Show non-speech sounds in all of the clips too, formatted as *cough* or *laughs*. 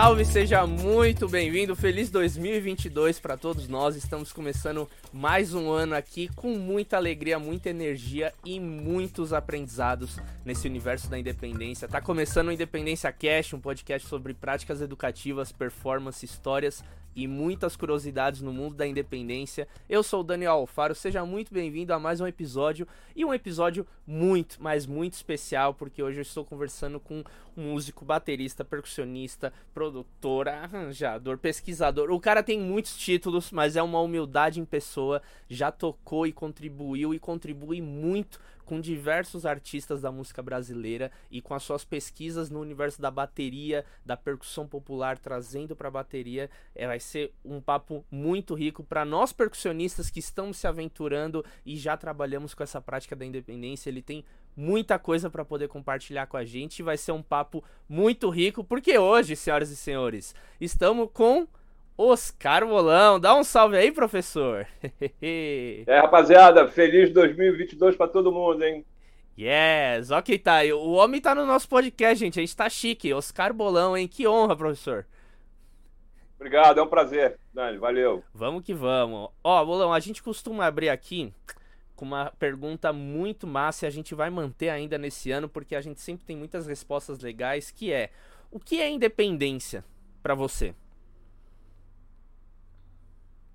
salve, seja muito bem-vindo. Feliz 2022 para todos nós. Estamos começando mais um ano aqui com muita alegria, muita energia e muitos aprendizados nesse universo da independência. Tá começando o Independência Cash, um podcast sobre práticas educativas, performance, histórias e muitas curiosidades no mundo da independência. Eu sou o Daniel Alfaro, seja muito bem-vindo a mais um episódio e um episódio muito, mas muito especial, porque hoje eu estou conversando com um músico, baterista, percussionista, produtor, arranjador, pesquisador. O cara tem muitos títulos, mas é uma humildade em pessoa, já tocou e contribuiu e contribui muito com diversos artistas da música brasileira e com as suas pesquisas no universo da bateria, da percussão popular, trazendo para a bateria. É, vai ser um papo muito rico para nós percussionistas que estamos se aventurando e já trabalhamos com essa prática da independência. Ele tem muita coisa para poder compartilhar com a gente. Vai ser um papo muito rico, porque hoje, senhoras e senhores, estamos com Oscar Bolão. Dá um salve aí, professor. *laughs* é, rapaziada, feliz 2022 para todo mundo, hein? Yes, ok, tá. O homem tá no nosso podcast, gente. A gente tá chique. Oscar Bolão, hein? Que honra, professor. Obrigado, é um prazer, Dani. Valeu. Vamos que vamos. Ó, Bolão, a gente costuma abrir aqui com uma pergunta muito massa e a gente vai manter ainda nesse ano, porque a gente sempre tem muitas respostas legais, que é: o que é independência para você?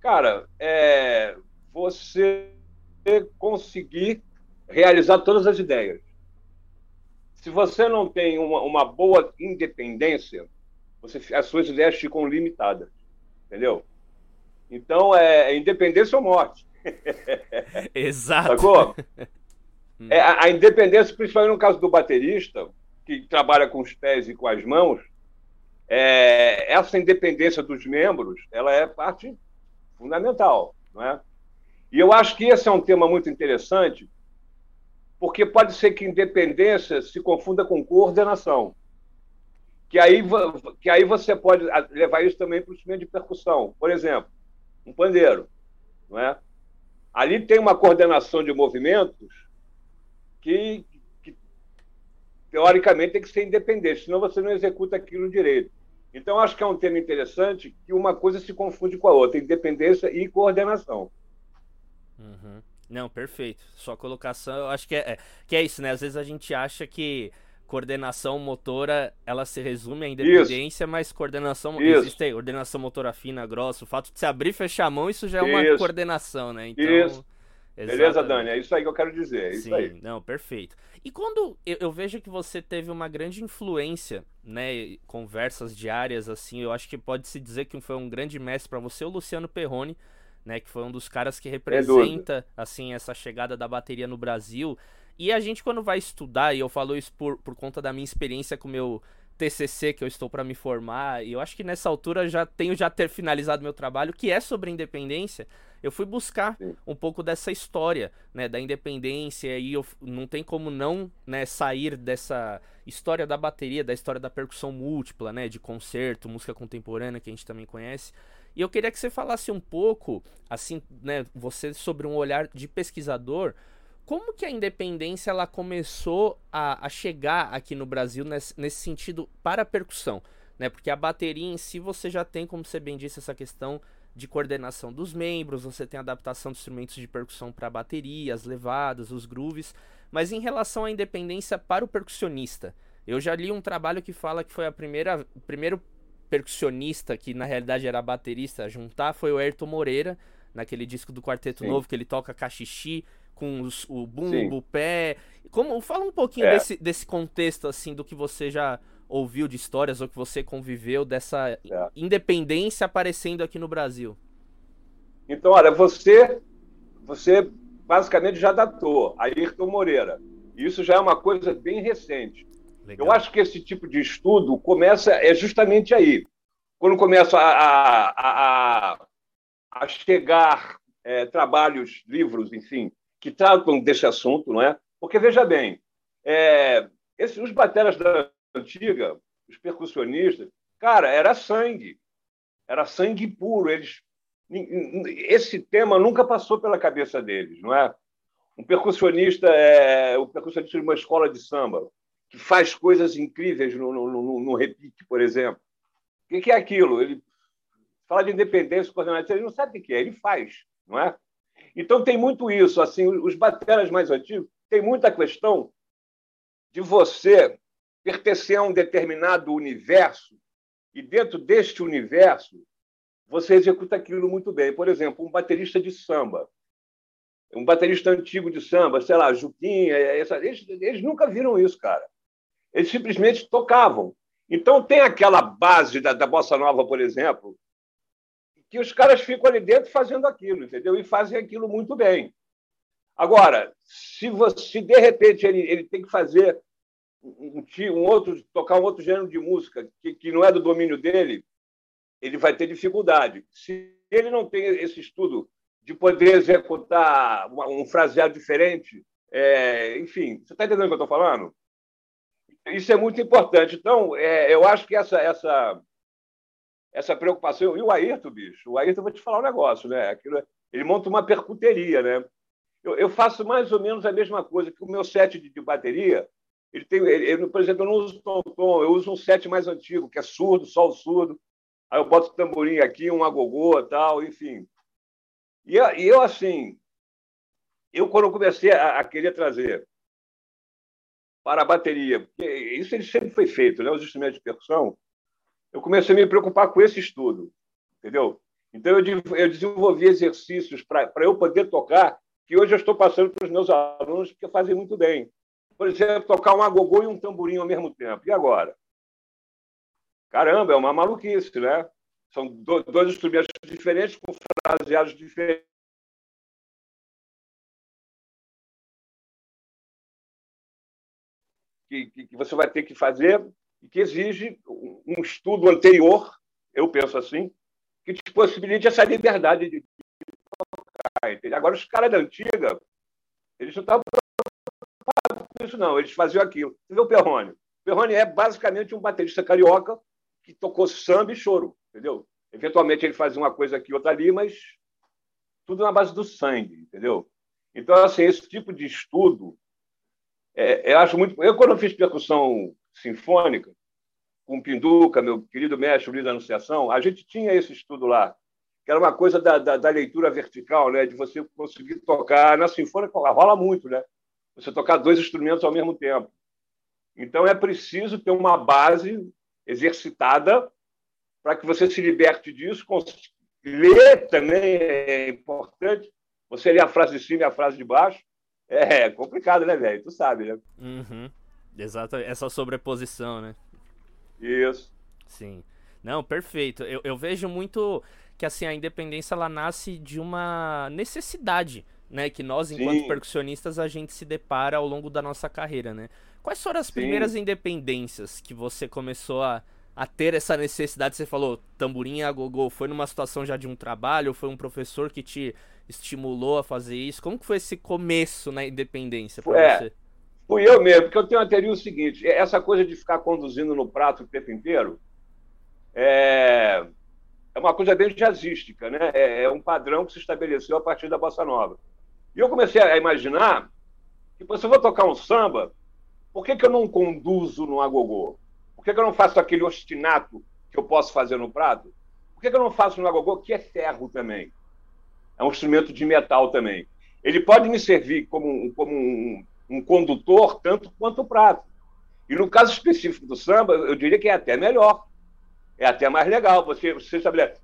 Cara, é você conseguir realizar todas as ideias. Se você não tem uma, uma boa independência, você, as suas ideias ficam limitadas, entendeu? Então, é, é independência ou morte. *laughs* Exato. Sacou? *laughs* É, a, a independência, principalmente no caso do baterista, que trabalha com os pés e com as mãos, é, essa independência dos membros, ela é parte fundamental, não é? E eu acho que esse é um tema muito interessante, porque pode ser que independência se confunda com coordenação. Que aí, que aí você pode levar isso também para o instrumento de percussão. Por exemplo, um pandeiro. Não é? Ali tem uma coordenação de movimentos que, que teoricamente tem que ser independente, senão você não executa aquilo direito. Então, acho que é um tema interessante que uma coisa se confunde com a outra, independência e coordenação. Uhum. Não, perfeito. Sua colocação, eu acho que é, é, que é isso, né? Às vezes a gente acha que coordenação motora, ela se resume à independência, isso. mas coordenação, isso. existe aí, coordenação motora fina, grossa, o fato de se abrir e fechar a mão, isso já é uma isso. coordenação, né? Então, isso. Exatamente. Beleza, Dani? É isso aí que eu quero dizer. É Sim, aí. não, perfeito. E quando eu, eu, vejo que você teve uma grande influência, né, conversas diárias, assim, eu acho que pode se dizer que foi um grande mestre para você, o Luciano Perrone, né, que foi um dos caras que representa, assim, essa chegada da bateria no Brasil. E a gente, quando vai estudar, e eu falo isso por, por conta da minha experiência com o meu TCC que eu estou para me formar, e eu acho que nessa altura já tenho já ter finalizado meu trabalho, que é sobre independência eu fui buscar um pouco dessa história, né, da independência e eu, não tem como não, né, sair dessa história da bateria, da história da percussão múltipla, né, de concerto, música contemporânea que a gente também conhece. E eu queria que você falasse um pouco, assim, né, você sobre um olhar de pesquisador, como que a independência ela começou a, a chegar aqui no Brasil nesse, nesse sentido para a percussão, né? Porque a bateria em si você já tem, como você bem disse, essa questão de coordenação dos membros, você tem adaptação de instrumentos de percussão para bateria, as levadas, os grooves, mas em relação à independência para o percussionista, eu já li um trabalho que fala que foi a primeira, o primeiro percussionista que na realidade era baterista a juntar foi o Ayrton Moreira, naquele disco do Quarteto Sim. Novo que ele toca cachixi com os, o bumbo, o pé. Como fala um pouquinho é. desse, desse contexto assim do que você já ouviu de histórias ou que você conviveu dessa é. independência aparecendo aqui no Brasil? Então, olha, você, você basicamente já datou Ayrton Moreira. Isso já é uma coisa bem recente. Legal. Eu acho que esse tipo de estudo começa é justamente aí, quando começa a, a, a, a chegar é, trabalhos, livros, enfim, que tratam desse assunto, não é? Porque veja bem, é, esses, os bateras da antiga, os percussionistas, cara, era sangue. Era sangue puro. Eles, esse tema nunca passou pela cabeça deles, não é? Um percussionista é o percussionista de uma escola de samba que faz coisas incríveis no, no, no, no repique, por exemplo. O que é aquilo? Ele fala de independência coordenativa, ele não sabe o que é, ele faz, não é? Então tem muito isso, assim, os bateras mais antigos tem muita questão de você pertencer a um determinado universo e dentro deste universo você executa aquilo muito bem. Por exemplo, um baterista de samba, um baterista antigo de samba, sei lá, Juquinha, essa, eles, eles nunca viram isso, cara. Eles simplesmente tocavam. Então tem aquela base da, da bossa nova, por exemplo, que os caras ficam ali dentro fazendo aquilo, entendeu? E fazem aquilo muito bem. Agora, se você, se de repente ele, ele tem que fazer um, um, outro, tocar um outro gênero de música que, que não é do domínio dele, ele vai ter dificuldade. Se ele não tem esse estudo de poder executar um fraseado diferente, é, enfim, você está entendendo o que eu estou falando? Isso é muito importante. Então, é, eu acho que essa, essa, essa preocupação. E o Ayrton, bicho, o Ayrton, eu vou te falar um negócio, né? Aquilo, ele monta uma percuteria, né? Eu, eu, faço mais ou menos a mesma coisa que o meu set de, de bateria. Ele tem, ele, ele, por exemplo, eu não uso tom-tom, eu uso um set mais antigo, que é surdo, sol surdo. Aí eu boto tamborim aqui, um agogô tal, enfim. E, e eu, assim, eu quando eu comecei a, a, querer trazer para a bateria, porque isso ele sempre foi feito, né? os instrumentos de percussão, eu comecei a me preocupar com esse estudo, entendeu? Então eu, eu desenvolvi exercícios para eu poder tocar que hoje eu estou passando para os meus alunos que fazem muito bem. Por exemplo, tocar um agogô e um tamborim ao mesmo tempo. E agora? Caramba, é uma maluquice, né? São dois instrumentos diferentes com fraseados diferentes. Que, que, você vai ter que fazer e que exige um estudo anterior, eu penso assim, que te possibilite essa liberdade de, Agora, os caras da antiga, eles não estavam isso, não. Eles faziam aquilo. Você vê o Perrone. O Perrone é basicamente um baterista carioca que tocou samba e choro, entendeu? Eventualmente ele fazia uma coisa aqui, outra ali, mas tudo na base do sangue, entendeu? Então, assim, esse tipo de estudo, é, eu acho muito. Eu, quando eu fiz percussão sinfônica, com o Pinduca, meu querido mestre Luiz da Anunciação, a gente tinha esse estudo lá que era uma coisa da, da, da, leitura vertical, né? de você conseguir tocar. Na sinfônica rola muito, né? Você tocar dois instrumentos ao mesmo tempo. Então é preciso ter uma base exercitada para que você se liberte disso. Ler também é importante. Você lê a frase de cima e a frase de baixo. É complicado, né, velho? Tu sabe, né? Uhum. Exato, essa sobreposição, né? Isso. Sim. Não, perfeito. Eu, eu vejo muito que assim a independência ela nasce de uma necessidade, né, que nós enquanto Sim. percussionistas a gente se depara ao longo da nossa carreira, né? Quais foram as Sim. primeiras independências que você começou a, a ter essa necessidade? Você falou, tamborim a gogô, foi numa situação já de um trabalho, foi um professor que te estimulou a fazer isso? Como que foi esse começo na independência para é, você? Fui eu mesmo, porque eu tenho uma teoria o seguinte, essa coisa de ficar conduzindo no prato o tempo inteiro, é, é uma coisa bem jazzística, né? É, é, um padrão que se estabeleceu a partir da bossa nova. E eu comecei a imaginar que se eu vou tocar um samba, por que, que eu não conduzo no agogô? Por que, que eu não faço aquele ostinato que eu posso fazer no prato? Por que, que eu não faço no agogô, que é ferro também? É um instrumento de metal também. Ele pode me servir como, como um, um condutor tanto quanto o prato. E no caso específico do samba, eu diria que é até melhor é até mais legal. Você, você estabelece.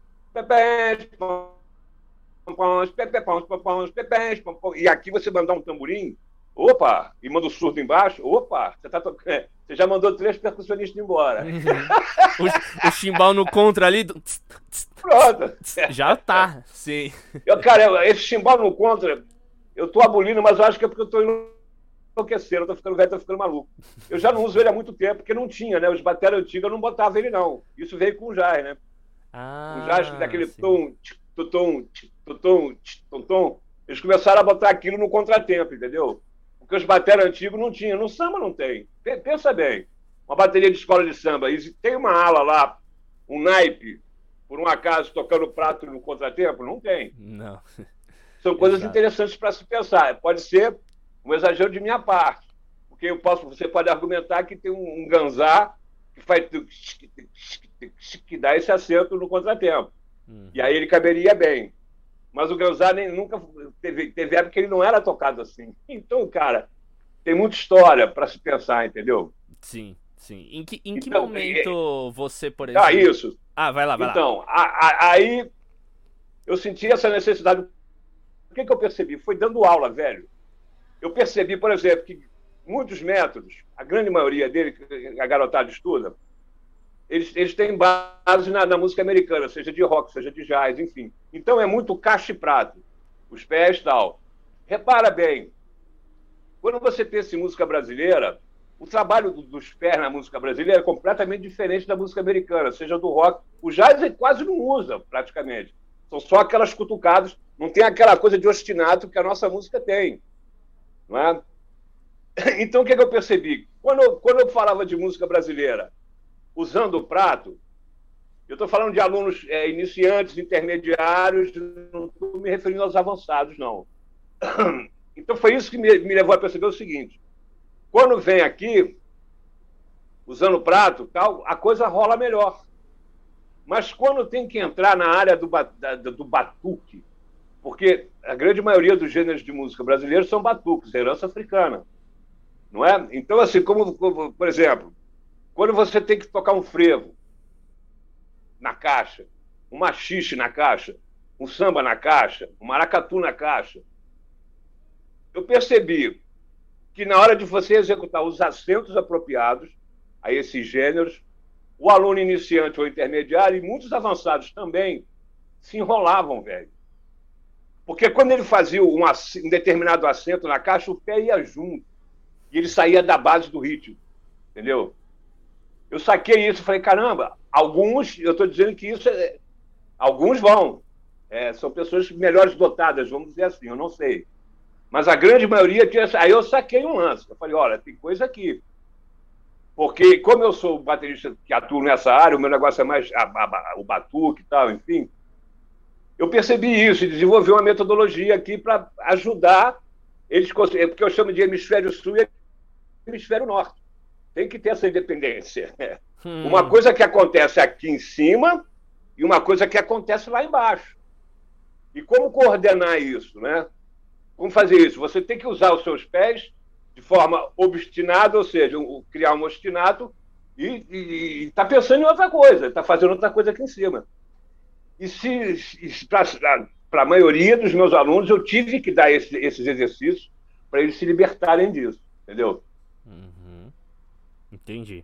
E aqui você mandar um tamborim, opa, e manda o surdo embaixo, opa, você, tá é, você já mandou três percussionistas embora. Uhum. o, chimbal no contra ali. Pronto. Já tá, sim. Eu, cara, esse chimbal no contra, eu tô abolindo, mas eu acho que é porque eu tô indo enlouqueceram, tô ficando velho, tô ficando maluco. Eu já não uso ele há muito tempo, porque não tinha, né? Os baterias antigos eu não botava ele, não. Isso veio com o jazz, né? Ah, o jazz, daquele tom, tom, tom, tom, tom, eles começaram a botar aquilo no contratempo, entendeu? Porque os baterias antigos não tinham. No samba não tem. Pensa bem. Uma bateria de escola de samba, tem uma ala lá, um naipe, por um acaso, tocando prato no contratempo? Não tem. Não. São coisas Exato. interessantes para se pensar. Pode ser um exagero de minha parte, porque eu posso, você pode argumentar que tem um, um ganzá, que faz que dá esse acento no contratempo. Uhum. E aí ele caberia bem. Mas o Granzar nem nunca teve, teve época que ele não era tocado assim. *laughs* Então, cara, tem muita história para se pensar, entendeu? Sim, sim. Em que, em que então, momento é... você, por ah, exemplo. Ah, isso. Ah, vai lá, vai então, lá. Então, aí eu senti essa necessidade. O que, que eu percebi? Foi dando aula, velho. Eu percebi, por exemplo, que muitos métodos, a grande maioria dele, a garotada estuda, eles, eles têm base na, na, música americana, seja de rock, seja de jazz, enfim. Então é muito caixa e prato, os pés tal. Repara bem, quando você pensa em música brasileira, o trabalho dos pés na música brasileira é completamente diferente da música americana, seja do rock. O jazz quase não usa, praticamente. São só aquelas cutucadas, não tem aquela coisa de ostinato que a nossa música tem. Não é? *laughs* Então, o que, é que eu percebi? Quando quando eu falava de música brasileira, usando o prato, eu estou falando de alunos é, iniciantes, intermediários, não estou me referindo aos avançados, não. *clears throat* Então foi isso que me, me levou a perceber o seguinte: quando vem aqui, usando o prato, tal, a coisa rola melhor. Mas quando tem que entrar na área do, da, do batuque, porque a grande maioria dos gêneros de música brasileiros são batuques, herança africana. Não é? Então, assim, como, como por exemplo, quando você tem que tocar um frevo na caixa, um machixe na caixa, um samba na caixa, um maracatu na caixa, eu percebi que na hora de você executar os acentos apropriados a esses gêneros, o aluno iniciante ou intermediário e muitos avançados também se enrolavam, velho. Porque quando ele fazia um, um determinado acento na caixa, o pé ia junto. E ele saía da base do ritmo. Entendeu? Eu saquei isso falei, caramba, alguns, eu estou dizendo que isso é. Alguns vão. É, são pessoas melhores dotadas, vamos dizer assim, eu não sei. Mas a grande maioria tinha. Aí eu saquei um lance. Eu falei, olha, tem coisa aqui. Porque, como eu sou baterista que atuo nessa área, o meu negócio é mais a, a, o batuque e tal, enfim. Eu percebi isso e desenvolvi uma metodologia aqui para ajudar eles, porque eu chamo de hemisfério sul e hemisfério norte. Tem que ter essa independência. *laughs* Hum. Uma coisa que acontece aqui em cima e uma coisa que acontece lá embaixo. E como coordenar isso, né? Como fazer isso? Você tem que usar os seus pés de forma obstinada, ou seja, criar um ostinato e está pensando em outra coisa, está fazendo outra coisa aqui em cima. E se, se para a maioria dos meus alunos, eu tive que dar esse, esses exercícios para eles se libertarem disso, entendeu? Uhum. Entendi.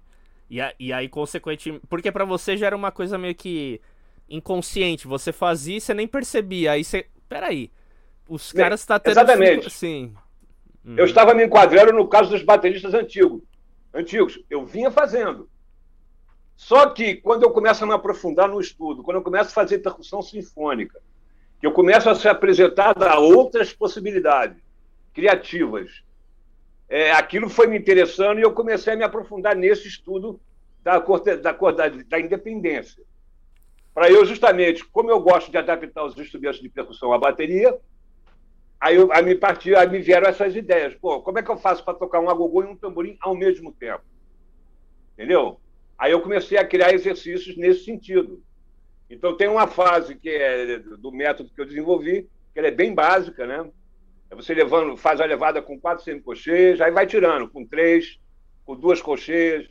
E, a, e aí, consequentemente. Porque para você já era uma coisa meio que inconsciente. Você fazia e você nem percebia. Aí você. Peraí. Os caras estão tá. Exatamente. Sim. Uhum. Eu estava me enquadrando no caso dos bateristas antigos. Antigos. Eu vinha fazendo. Só que quando eu começo a me aprofundar no estudo, quando eu começo a fazer percussão sinfônica, que eu começo a ser apresentado a outras possibilidades criativas, é, aquilo foi me interessando e eu comecei a me aprofundar nesse estudo da, da, da, da independência. Para eu, justamente, como eu gosto de adaptar os instrumentos de percussão à bateria, aí eu, a me partir, a me vieram essas ideias. Pô, como é que eu faço para tocar um agogô e um tamborim ao mesmo tempo? Entendeu? Aí eu comecei a criar exercícios nesse sentido. Então tem uma fase que é do método que eu desenvolvi, que ela é bem básica, né? É você levando, faz a levada com quatro semicocheias, aí vai tirando com três, com duas cocheias,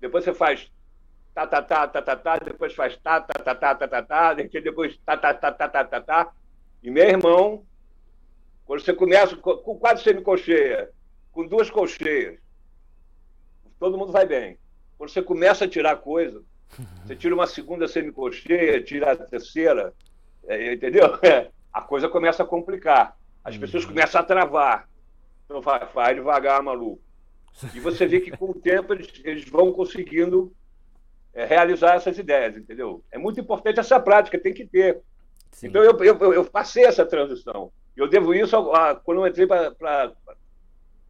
depois você faz tá tá tá tá tá tá, depois faz tá tá tá tá tá tá tá, depois tá tá tá tá tá tá tá. E meu irmão, quando você começa com quatro semicocheias, com duas colcheias, todo mundo vai bem. Quando você começa a tirar coisa, você tira uma segunda semicocheia, tira a terceira, é, entendeu? É, a coisa começa a complicar. As uhum. pessoas começam a travar. Então vai, vai devagar, maluco. E você vê que com o tempo eles, eles vão conseguindo é, realizar essas ideias, entendeu? É muito importante essa prática, tem que ter. Sim. Então eu, eu, eu, passei essa transição. Eu devo isso a, a, quando eu entrei para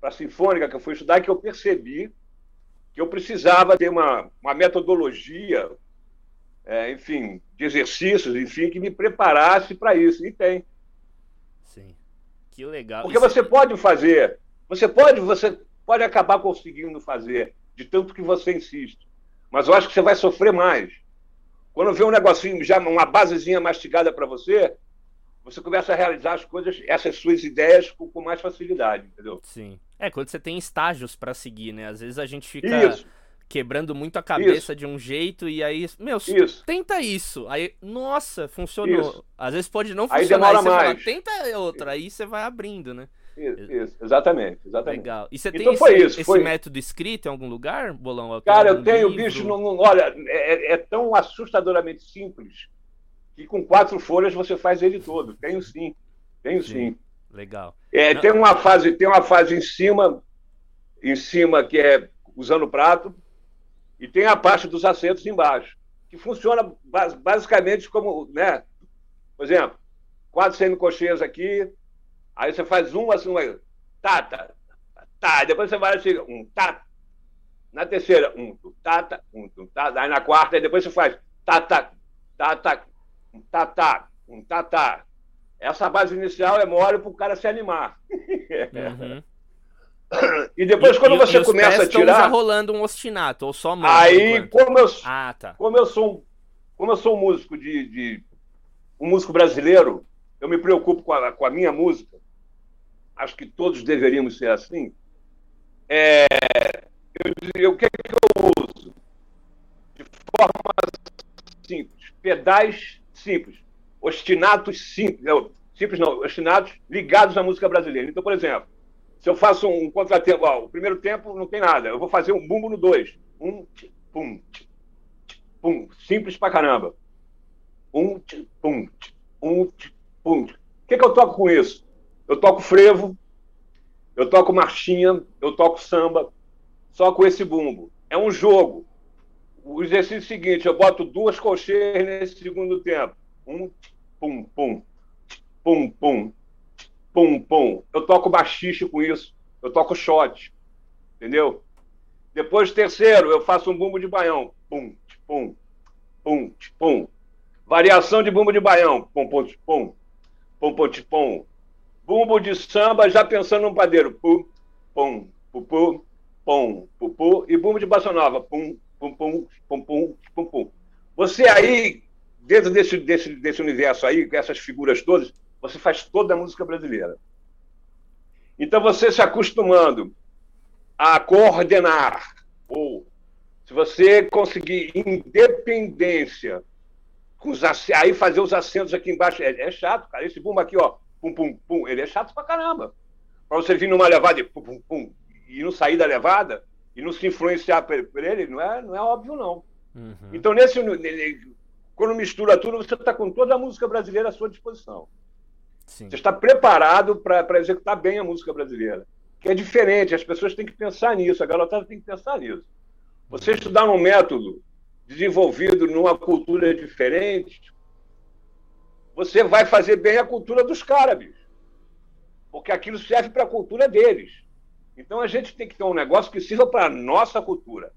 a Sinfônica, que eu fui estudar, que eu percebi que eu precisava ter uma, uma metodologia, é, enfim, de exercícios, enfim, que me preparasse para isso. E tem. Que legal. Porque isso... você pode fazer, você pode, você pode acabar conseguindo fazer, de tanto que você insiste. Mas eu acho que você vai sofrer mais. Quando vê um negocinho, já uma basezinha mastigada para você, você começa a realizar as coisas, essas suas ideias com, com mais facilidade, entendeu? Sim. É, quando você tem estágios para seguir, né? Às vezes a gente fica isso. Quebrando muito a cabeça isso. de um jeito e aí, meu, isso. tenta isso. Aí, nossa, funcionou. Isso. Às vezes pode não funcionar. Aí demora aí você mais. Fala, tenta outra, aí você vai abrindo, né? Isso, exatamente, exatamente. Legal. E você então tem esse, isso, esse foi... método escrito em algum lugar, Bolão? Cara, eu tenho, livro? bicho, não, não, olha, é, é, tão assustadoramente simples que com quatro folhas você faz ele todo. Tenho sim, tenho sim. sim. Legal. É, tem uma fase, tem uma fase em cima, em cima que é usando o prato, e tem a parte dos acentos embaixo, que funciona basicamente como, né? Por exemplo, quatro semicocheias aqui, Aí você faz um assim, uma, tá, tá, tá. Depois você vai assim, um tá. Na terceira, um tá, tá, um tá. Aí na quarta, depois você faz tá, tá, um tá, um tá. Essa base inicial é mole para o cara se animar. *laughs* Uhum. E depois, e, quando você começa a tirar. já rolando um ostinato, ou só mão. Aí, como eu, ah, tá. como eu sou um, como eu sou um músico de, de, um músico brasileiro, eu me preocupo com a, com a minha música acho que todos deveríamos ser assim, é, eu o que, é que eu uso? De forma simples, pedais simples, ostinatos simples, simples não, ostinatos ligados à música brasileira. Então, por exemplo, se eu faço um contratempo, ó, o primeiro tempo não tem nada, eu vou fazer um bumbo no dois, um, tch, pum, tch, tch, pum, simples pra caramba. Um, pum, um, pum. O que, que eu toco com isso? Eu toco frevo, eu toco marchinha, eu toco samba, só com esse bumbo. É um jogo. O exercício é seguinte: eu boto duas colcheias nesse segundo tempo. Um, pum, pum, pum, pum, pum, pum. Eu toco baixista com isso. Eu toco shot. Entendeu? Depois, terceiro, eu faço um bumbo de baião. Pum, pum, pum, pum. Variação de bumbo de baião. Pum, pum, pum, pum, pum, pum. Bumbo de samba, já pensando num padeiro. Pum, pum, pum, pum, pum, pum, pum. E bumbo de bossa nova. Pum, pum, pum, pum, pum, pum, pum. Você aí, dentro desse, desse, desse universo aí, com essas figuras todas, você faz toda a música brasileira. Então, você se acostumando a coordenar, ou se você conseguir independência, com os, aí fazer os acentos aqui embaixo, é, é chato, cara. Esse bumbo aqui, ó, pum, pum, pum, ele é chato pra caramba. Pra você vir numa levada e pum, pum, pum, e não sair da levada e não se influenciar por ele, não é, não é óbvio, não. Uhum. Então, nesse, quando mistura tudo, você está com toda a música brasileira à sua disposição. Sim. Você está preparado para executar bem a música brasileira. Que é diferente, as pessoas têm que pensar nisso, a garotada tem que pensar nisso. Você estudar um método desenvolvido numa cultura diferente, você vai fazer bem a cultura dos caras. Porque aquilo serve para a cultura deles. Então a gente tem que ter um negócio que sirva para a nossa cultura.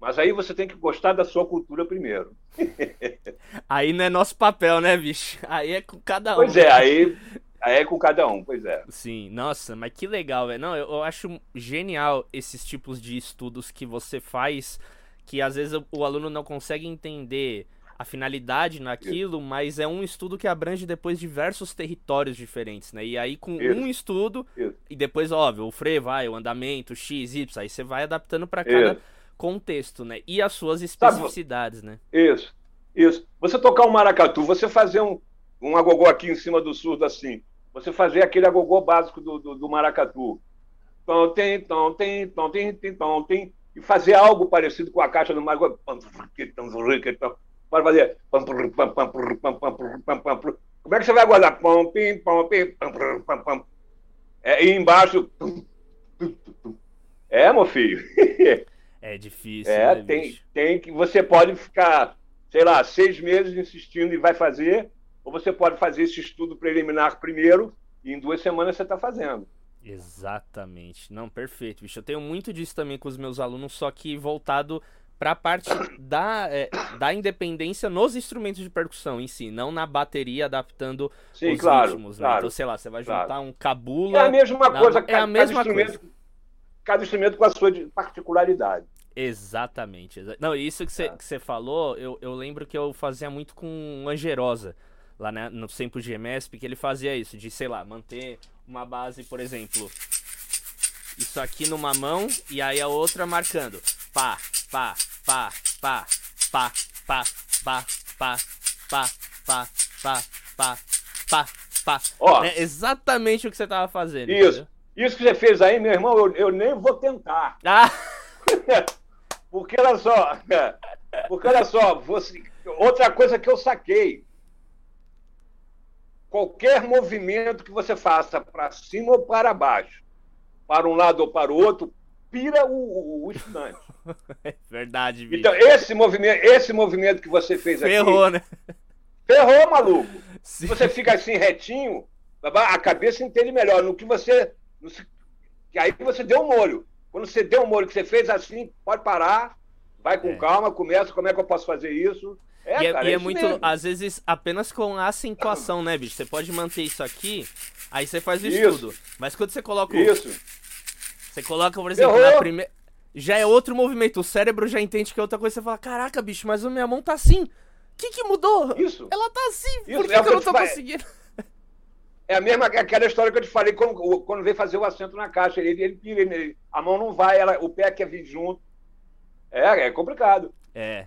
Mas aí você tem que gostar da sua cultura primeiro. *laughs* aí não é nosso papel, né, bicho? Aí é com cada um. Pois é, aí, aí é com cada um, pois é. Sim, nossa, mas que legal, velho. Não, eu, eu acho genial esses tipos de estudos que você faz, que às vezes o, o aluno não consegue entender a finalidade naquilo, Isso. mas é um estudo que abrange depois diversos territórios diferentes, né? E aí com Isso. um estudo Isso. e depois, óbvio, o freio vai, o andamento, o X, Y, aí você vai adaptando para cada contexto, né? E as suas especificidades, Sabe, né? Isso. Isso. Você tocar um maracatu, você fazer um, um agogô aqui em cima do surdo assim, você fazer aquele agogô básico do, do, do maracatu. Tom, tem, tom, tem, tom, tem, tem, tom, tem, e fazer algo parecido com a caixa do maracatu pode fazer. Como é que você vai guardar? Pam, pim, pam, pim, pam, pam, pam. É, e embaixo. É, meu filho. É difícil. É, né, tem, tem que. Você pode ficar, sei lá, seis meses insistindo e vai fazer, ou você pode fazer esse estudo preliminar primeiro e em duas semanas você está fazendo. Exatamente. Não, perfeito, bicho. Eu tenho muito disso também com os meus alunos, só que voltado para a parte *coughs* da, é, da independência nos instrumentos de percussão em si, não na bateria adaptando Sim, os claro, ritmos, né? Então, sei lá, você vai juntar claro. um cabula. É a mesma na... coisa, é a mesma coisa. Cada instrumento com a sua particularidade. Exatamente. Não, isso que você é. que falou, eu, eu lembro que eu fazia muito com Angerosa, lá né, no tempo de MSP, que ele fazia isso, de, sei lá, manter uma base, por exemplo, isso aqui numa mão e aí a outra marcando. Pá, pá, pá, pá, pá, pá, pá, pá, pá, pá, pá, pá, pá, pá. Ó, é exatamente o que você tava fazendo. Isso. Entendeu? Isso que você fez aí, meu irmão, eu, eu nem vou tentar. Ah! Porque olha só, *laughs* porque olha só, você, outra coisa que eu saquei. Qualquer movimento que você faça para cima ou para baixo, para um lado ou para o outro, pira o, o, o estudante. *laughs* É verdade, bicho. Então, esse movimento, esse movimento que você fez aqui. Ferrou, né? Ferrou, maluco. *laughs* Sim. Você fica assim retinho, a cabeça entende melhor. No que você. No, que aí você deu um molho. Quando você deu um molho que você fez assim, pode parar, vai com é. calma, começa, como é que eu posso fazer isso? É, e é, cara, e é, é muito, mesmo. às vezes, apenas com acentuação, né, bicho? Você pode manter isso aqui, aí você faz o isso. estudo. Mas quando você coloca Isso. Você coloca, por exemplo, Errou. na primeira. Já é outro movimento. O cérebro já entende que é outra coisa. Você fala, caraca, bicho, mas a minha mão tá assim. O que que mudou? Isso. Ela tá assim. Isso. Por que, é que eu não tô conseguindo? É a mesma aquela história que eu te falei quando, quando veio fazer o assento na caixa. Ele, ele pira, ele, a mão não vai, ela, o pé quer vir junto. É, é complicado. É.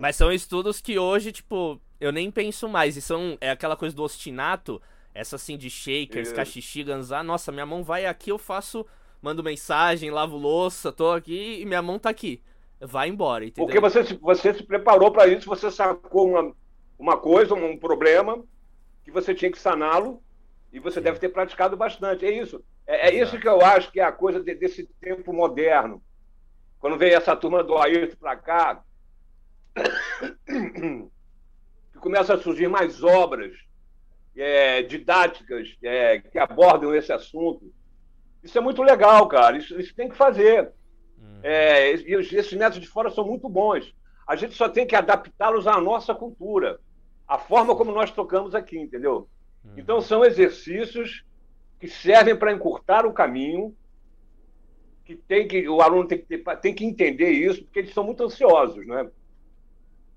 Mas são estudos que hoje, tipo, eu nem penso mais. E são. É aquela coisa do ostinato, essa assim de shakers, caxixi, ganzá. Nossa, minha mão vai aqui, eu faço. Mando mensagem, lavo louça, tô aqui e minha mão tá aqui. Vai embora, entendeu? Porque você, você se preparou para isso, você sacou uma, uma coisa, um problema, que você tinha que saná-lo e você Sim. deve ter praticado bastante. É isso. É, é isso que eu acho que é a coisa de, desse tempo moderno. Quando veio essa turma do Ayrton para cá, *coughs* que começa a surgir mais obras é, didáticas é, que abordam esse assunto. Isso é muito legal, cara. Isso, isso tem que fazer. Hum. É, e esses métodos de fora são muito bons. A gente só tem que adaptá-los à nossa cultura a forma como nós tocamos aqui, entendeu? Uhum. Então são exercícios que servem para encurtar o caminho, que tem que o aluno tem que, ter, tem que entender isso, porque eles são muito ansiosos, né?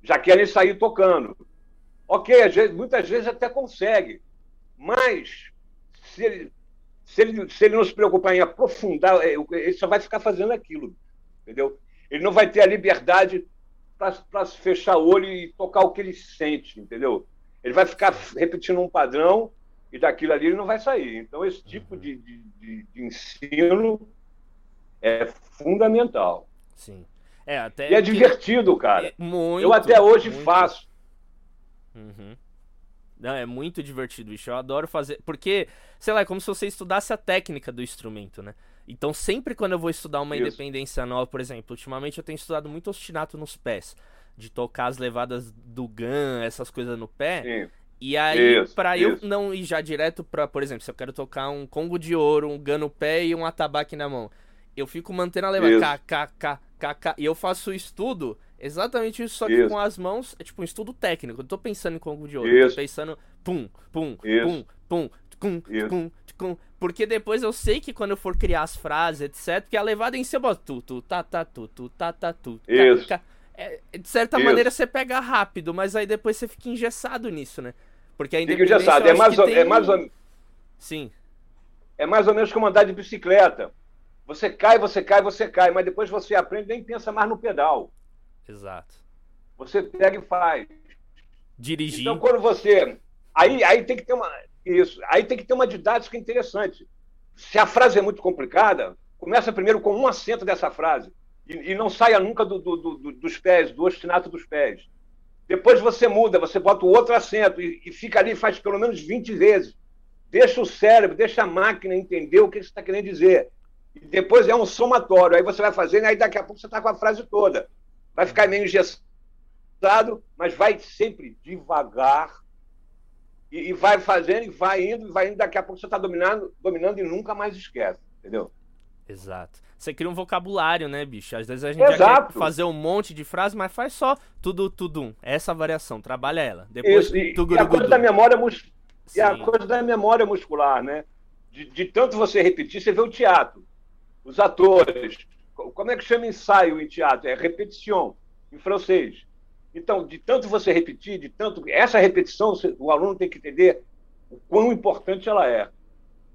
Já querem sair tocando. Ok, vezes, muitas vezes até consegue, mas se ele, se ele, se ele não se preocupar em aprofundar, é, ele só vai ficar fazendo aquilo, entendeu? Ele não vai ter a liberdade para fechar o olho e tocar o que ele sente, entendeu? Ele vai ficar repetindo um padrão e daquilo ali ele não vai sair. Então, esse tipo de, de, de, ensino é fundamental. Sim. É, até e é divertido, cara. É muito, Eu até hoje muito. faço. Uhum. Não, é muito divertido, bicho. Eu adoro fazer. Porque, sei lá, é como se você estudasse a técnica do instrumento, né? Então, sempre quando eu vou estudar uma Isso. independência nova, por exemplo, ultimamente eu tenho estudado muito ostinato nos pés, de tocar as levadas do GAN, essas coisas no pé. Sim. E aí, para eu não ir já direto pra, por exemplo, se eu quero tocar um congo de ouro, um GAN no pé e um atabaque na mão, eu fico mantendo a levada, K, K, K, K, K, e eu faço o estudo exatamente isso, só que isso. com as mãos, é tipo um estudo técnico. Eu tô pensando em congo de ouro, isso. eu tô pensando pum, pum, pum, pum, pum, pum, pum, porque depois eu sei que quando eu for criar as frases, etc, que a levada em cima, tu, tu, tá, tá, tu, tu, tá, tá, tu. Isso. É, de certa Isso. maneira você pega rápido, mas aí depois você fica engessado nisso, né? Porque ainda Fica engessado, é mais, ou, tem... é mais ou Sim. É mais ou menos como andar de bicicleta. Você cai, você cai, você cai, mas depois você aprende nem pensa mais no pedal. Exato. Você pega e faz. Dirigir. Então quando você. Aí, aí tem que ter uma. Isso. Aí tem que ter uma didática interessante. Se a frase é muito complicada, começa primeiro com um acento dessa frase. E, e não saia nunca do, do, do, dos pés, do ostinato dos pés. Depois você muda, você bota o outro acento e, e fica ali faz pelo menos 20 vezes. Deixa o cérebro, deixa a máquina entender o que você está querendo dizer. E depois é um somatório. Aí você vai fazendo, aí daqui a pouco você está com a frase toda. Vai ficar meio engessado, mas vai sempre devagar, e, e, vai fazendo, e vai indo, e vai indo, daqui a pouco você está dominando, dominando e nunca mais esquece, entendeu? Exato. Você cria um vocabulário, né, bicho? Às vezes a gente Exato. quer fazer um monte de frases, mas faz só tudo, tudo. Essa variação, trabalha ela. Depois, Isso, e, e a coisa da memória mus... e a coisa da memória muscular, né? De, de tanto você repetir, você vê o teatro. Os atores, como é que chama ensaio em teatro? É repetition, em francês. Então, de tanto você repetir, de tanto. Essa repetição, o aluno tem que entender o quão importante ela é.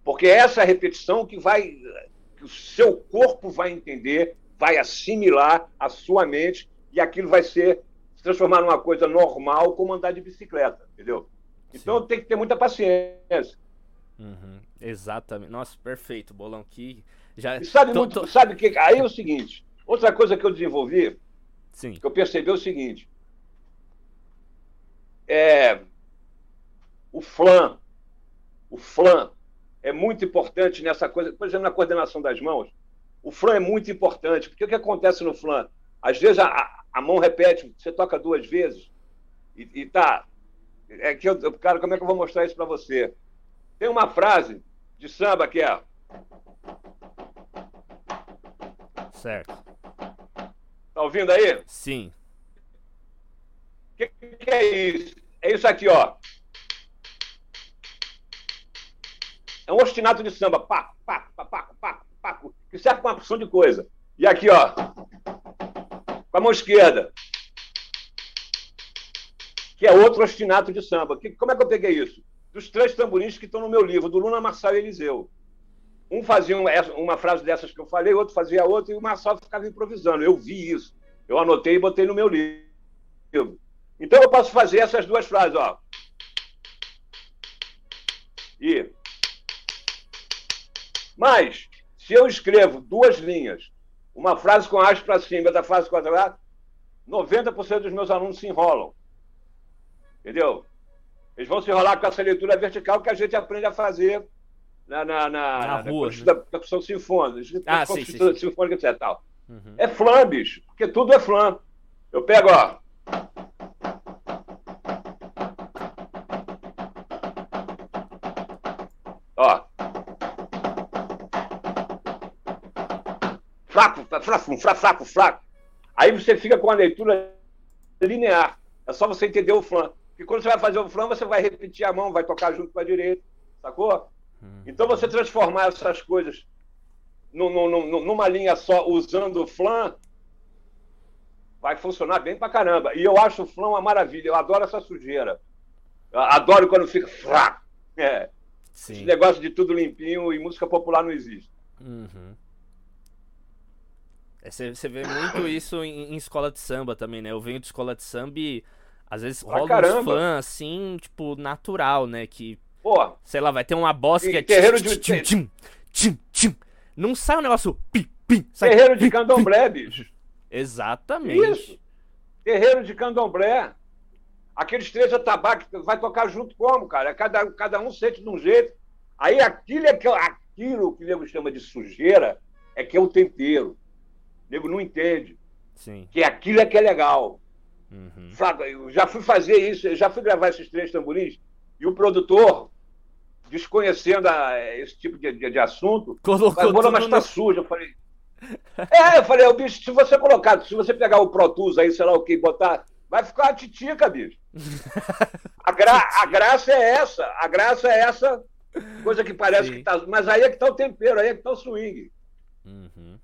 Porque é essa repetição que vai. que o seu corpo vai entender, vai assimilar a sua mente, e aquilo vai ser se transformar numa coisa normal, como andar de bicicleta, entendeu? Então Sim. tem que ter muita paciência. Uhum, exatamente. Nossa, perfeito, Bolão. Que já... E sabe, tô, muito, tô... sabe que aí é o seguinte, outra coisa que eu desenvolvi, Sim. que eu percebi é o seguinte, é, o flan, o flan é muito importante nessa coisa, por exemplo, na coordenação das mãos, o flan é muito importante, porque o que acontece no flan? Às vezes a, a mão repete, você toca duas vezes, e, e tá. É que eu, cara, como é que eu vou mostrar isso para você? Tem uma frase de samba que é. Certo. Tá ouvindo aí? Sim. Que, que é isso? É isso aqui, ó. É um ostinato de samba. Paco, paco, paco, paco, paco, que serve para uma porção de coisa. E aqui, ó. Com a mão esquerda. Que é outro ostinato de samba. Que, como é que eu peguei isso? Dos três tamborins que estão no meu livro, do Luna Marçal e Eliseu. Um fazia uma frase dessas que eu falei, outro fazia outra, e o Marçal ficava improvisando. Eu vi isso. Eu anotei e botei no meu livro. Então eu posso fazer essas duas frases, ó. E. Mas, se eu escrevo duas linhas, uma frase com haste para cima e outra frase quadrada, 90% dos meus alunos se enrolam. Entendeu? Eles vão se enrolar com essa leitura vertical que a gente aprende a fazer na, na, na, na rua, na, né? da construção sinfônica, ah, sim, sim, sim. sinfônica, etc. Tal. Uhum. É flam, bicho, porque tudo é flam. Eu pego, ó. Ó. Fraco, fraco, fraco, fraco, fraco. Aí você fica com a leitura linear. É só você entender o flan. Porque quando você vai fazer o flan, você vai repetir a mão, vai tocar junto com a direita, sacou? Hum. Então você transformar essas coisas numa linha só, usando o flan, vai funcionar bem pra caramba. E eu acho o flan uma maravilha. Eu adoro essa sujeira. Eu adoro quando fica fraco. É. Sim. Esse negócio de tudo limpinho e música popular não existe. Uhum. É, você vê muito *coughs* isso em, em, escola de samba também, né? Eu venho de escola de samba e às vezes rola caramba. uns fãs assim, tipo, natural, né? Que, Pô, sei lá, vai ter uma boss que é... Terreiro de... Tchim, tchim, tchim, tchim. Não sai um negócio... Pim, pim, sai, terreiro de candomblé, bicho. *laughs* Exatamente. Isso. Terreiro de candomblé. Aqueles três atabaques vai tocar junto como, cara? Cada, cada um sente de um jeito. Aí aquilo, é que, aquilo que o nego chama de sujeira é que é o tempero. O nego não entende. Sim. Que aquilo é que é legal. Uhum. Eu já fui fazer isso, já fui gravar esses três tamborins, e o produtor, desconhecendo a, esse tipo de, de, de assunto, colocou falou, mas está sujo. Eu falei. É, eu falei, bicho, se você colocar, se você pegar o Pro Tools aí, sei lá o que, botar Vai ficar uma titica, bicho. A, gra a graça é essa. A graça é essa coisa que parece Sim. que tá. Mas aí é que tá o tempero, aí é que tá o swing. Uhum.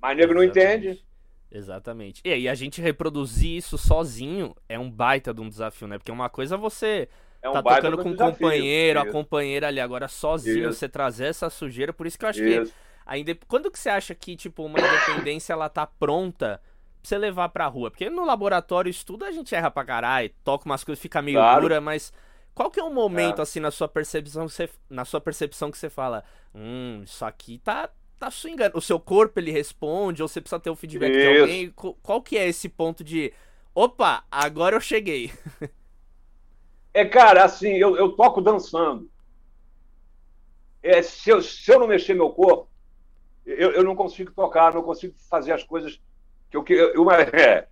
Mas nego não entende. Exatamente. E aí a gente reproduzir isso sozinho é um baita de um desafio, né? Porque uma coisa é você é um tá tocando com um companheiro, isso. a companheira ali, agora sozinho, isso. você trazer essa sujeira, por isso que eu acho isso. que. Ainda... Quando que você acha que, tipo, uma independência ela tá pronta você levar pra rua? Porque no laboratório estudo a gente erra pra caralho, toca umas coisas, fica meio claro. dura, mas qual que é o momento, é. assim, na sua percepção, você, na sua percepção que você fala, hum, isso aqui tá, tá swingando. O seu corpo, ele responde, ou você precisa ter o feedback isso. de alguém. Qual que é esse ponto de, opa, agora eu cheguei? É, cara, assim, eu, eu toco dançando. É, se, eu, se eu não mexer meu corpo, eu, eu não consigo tocar, não consigo fazer as coisas que eu, eu, uma, é,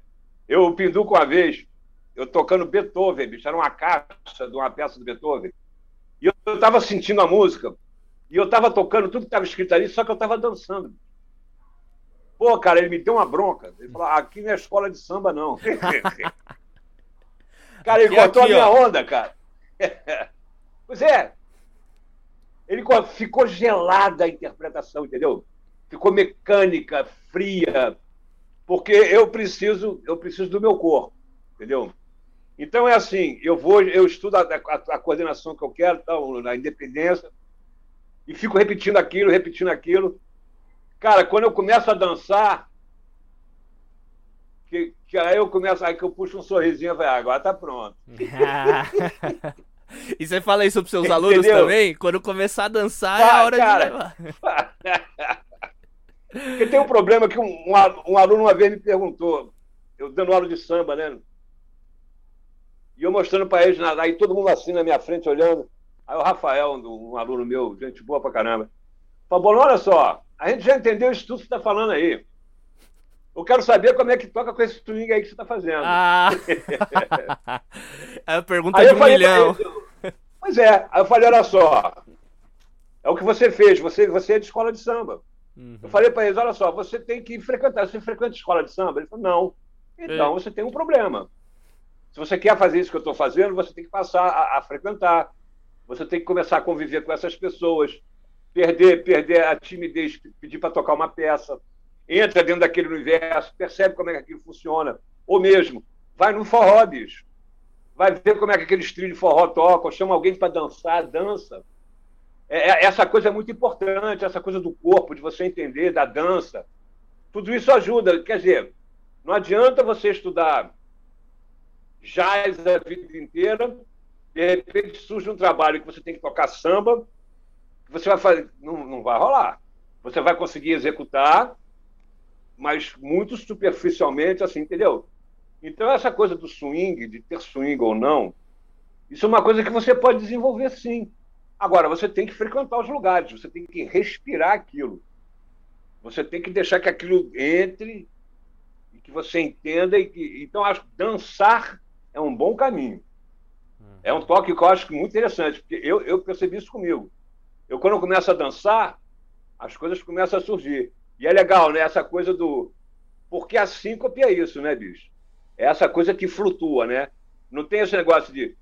eu pinduco uma vez, eu tocando Beethoven, bicho, era uma caixa de uma peça do Beethoven. E eu estava sentindo a música, e eu estava tocando tudo que estava escrito ali, só que eu estava dançando. Pô, cara, ele me deu uma bronca. Ele falou: aqui não é escola de samba, não. *laughs* cara, ele cortou aqui, a minha ó. onda, cara. *laughs* pois é. Ele ficou gelada a interpretação, entendeu? ficou mecânica, fria, porque eu preciso, eu preciso do meu corpo, entendeu? Então é assim, eu vou, eu estudo a, a, a coordenação que eu quero, tal, na independência, e fico repetindo aquilo, repetindo aquilo. Cara, quando eu começo a dançar, que, que aí eu começo, aí que eu puxo um sorrisinho e falo, ah, agora tá pronto. *laughs* e você fala isso pros seus Entendeu? alunos também? Quando começar a dançar, ah, é a hora cara, de levar. *laughs* Porque tem um problema que um, um, aluno uma vez me perguntou, eu dando aula de samba, né? E eu mostrando para eles, aí todo mundo assim na minha frente olhando. Aí o Rafael, um, aluno meu, gente boa pra caramba, falou: olha só, a gente já entendeu isso tudo que você está falando aí. Eu quero saber como é que toca com esse swing aí que você está fazendo. Ah! *laughs* é a pergunta aí de um milhão. Ele, pois é, aí eu falei, olha só, é o que você fez, você, você é de escola de samba. Uhum. Eu falei para eles, olha só, você tem que frequentar, você frequenta escola de samba? Ele falou, não. Então é. você tem um problema. Se você quer fazer isso que eu estou fazendo, você tem que passar a, a, frequentar. Você tem que começar a conviver com essas pessoas, perder, perder a timidez, pedir para tocar uma peça, entra dentro daquele universo, percebe como é que aquilo funciona. Ou mesmo, vai no forró, bicho. Vai ver como é que aqueles trilhos de forró tocam, chama alguém para dançar, dança. É, é, essa coisa é muito importante, essa coisa do corpo, de você entender, da dança. Tudo isso ajuda. Quer dizer, não adianta você estudar jazz a vida inteira, de repente surge um trabalho que você tem que tocar samba, que você vai fazer. Não, não vai rolar. Você vai conseguir executar, mas muito superficialmente, assim, entendeu? Então, essa coisa do swing, de ter swing ou não, isso é uma coisa que você pode desenvolver sim. Agora, você tem que frequentar os lugares, você tem que respirar aquilo. Você tem que deixar que aquilo entre e que você entenda. E que... Então, acho que dançar é um bom caminho. É um toque que eu acho muito interessante, porque eu, eu percebi isso comigo. Eu, quando eu começo a dançar, as coisas começam a surgir. E é legal, né? Essa coisa do. Porque a síncope é isso, né, bicho? É essa coisa que flutua, né? Não tem esse negócio de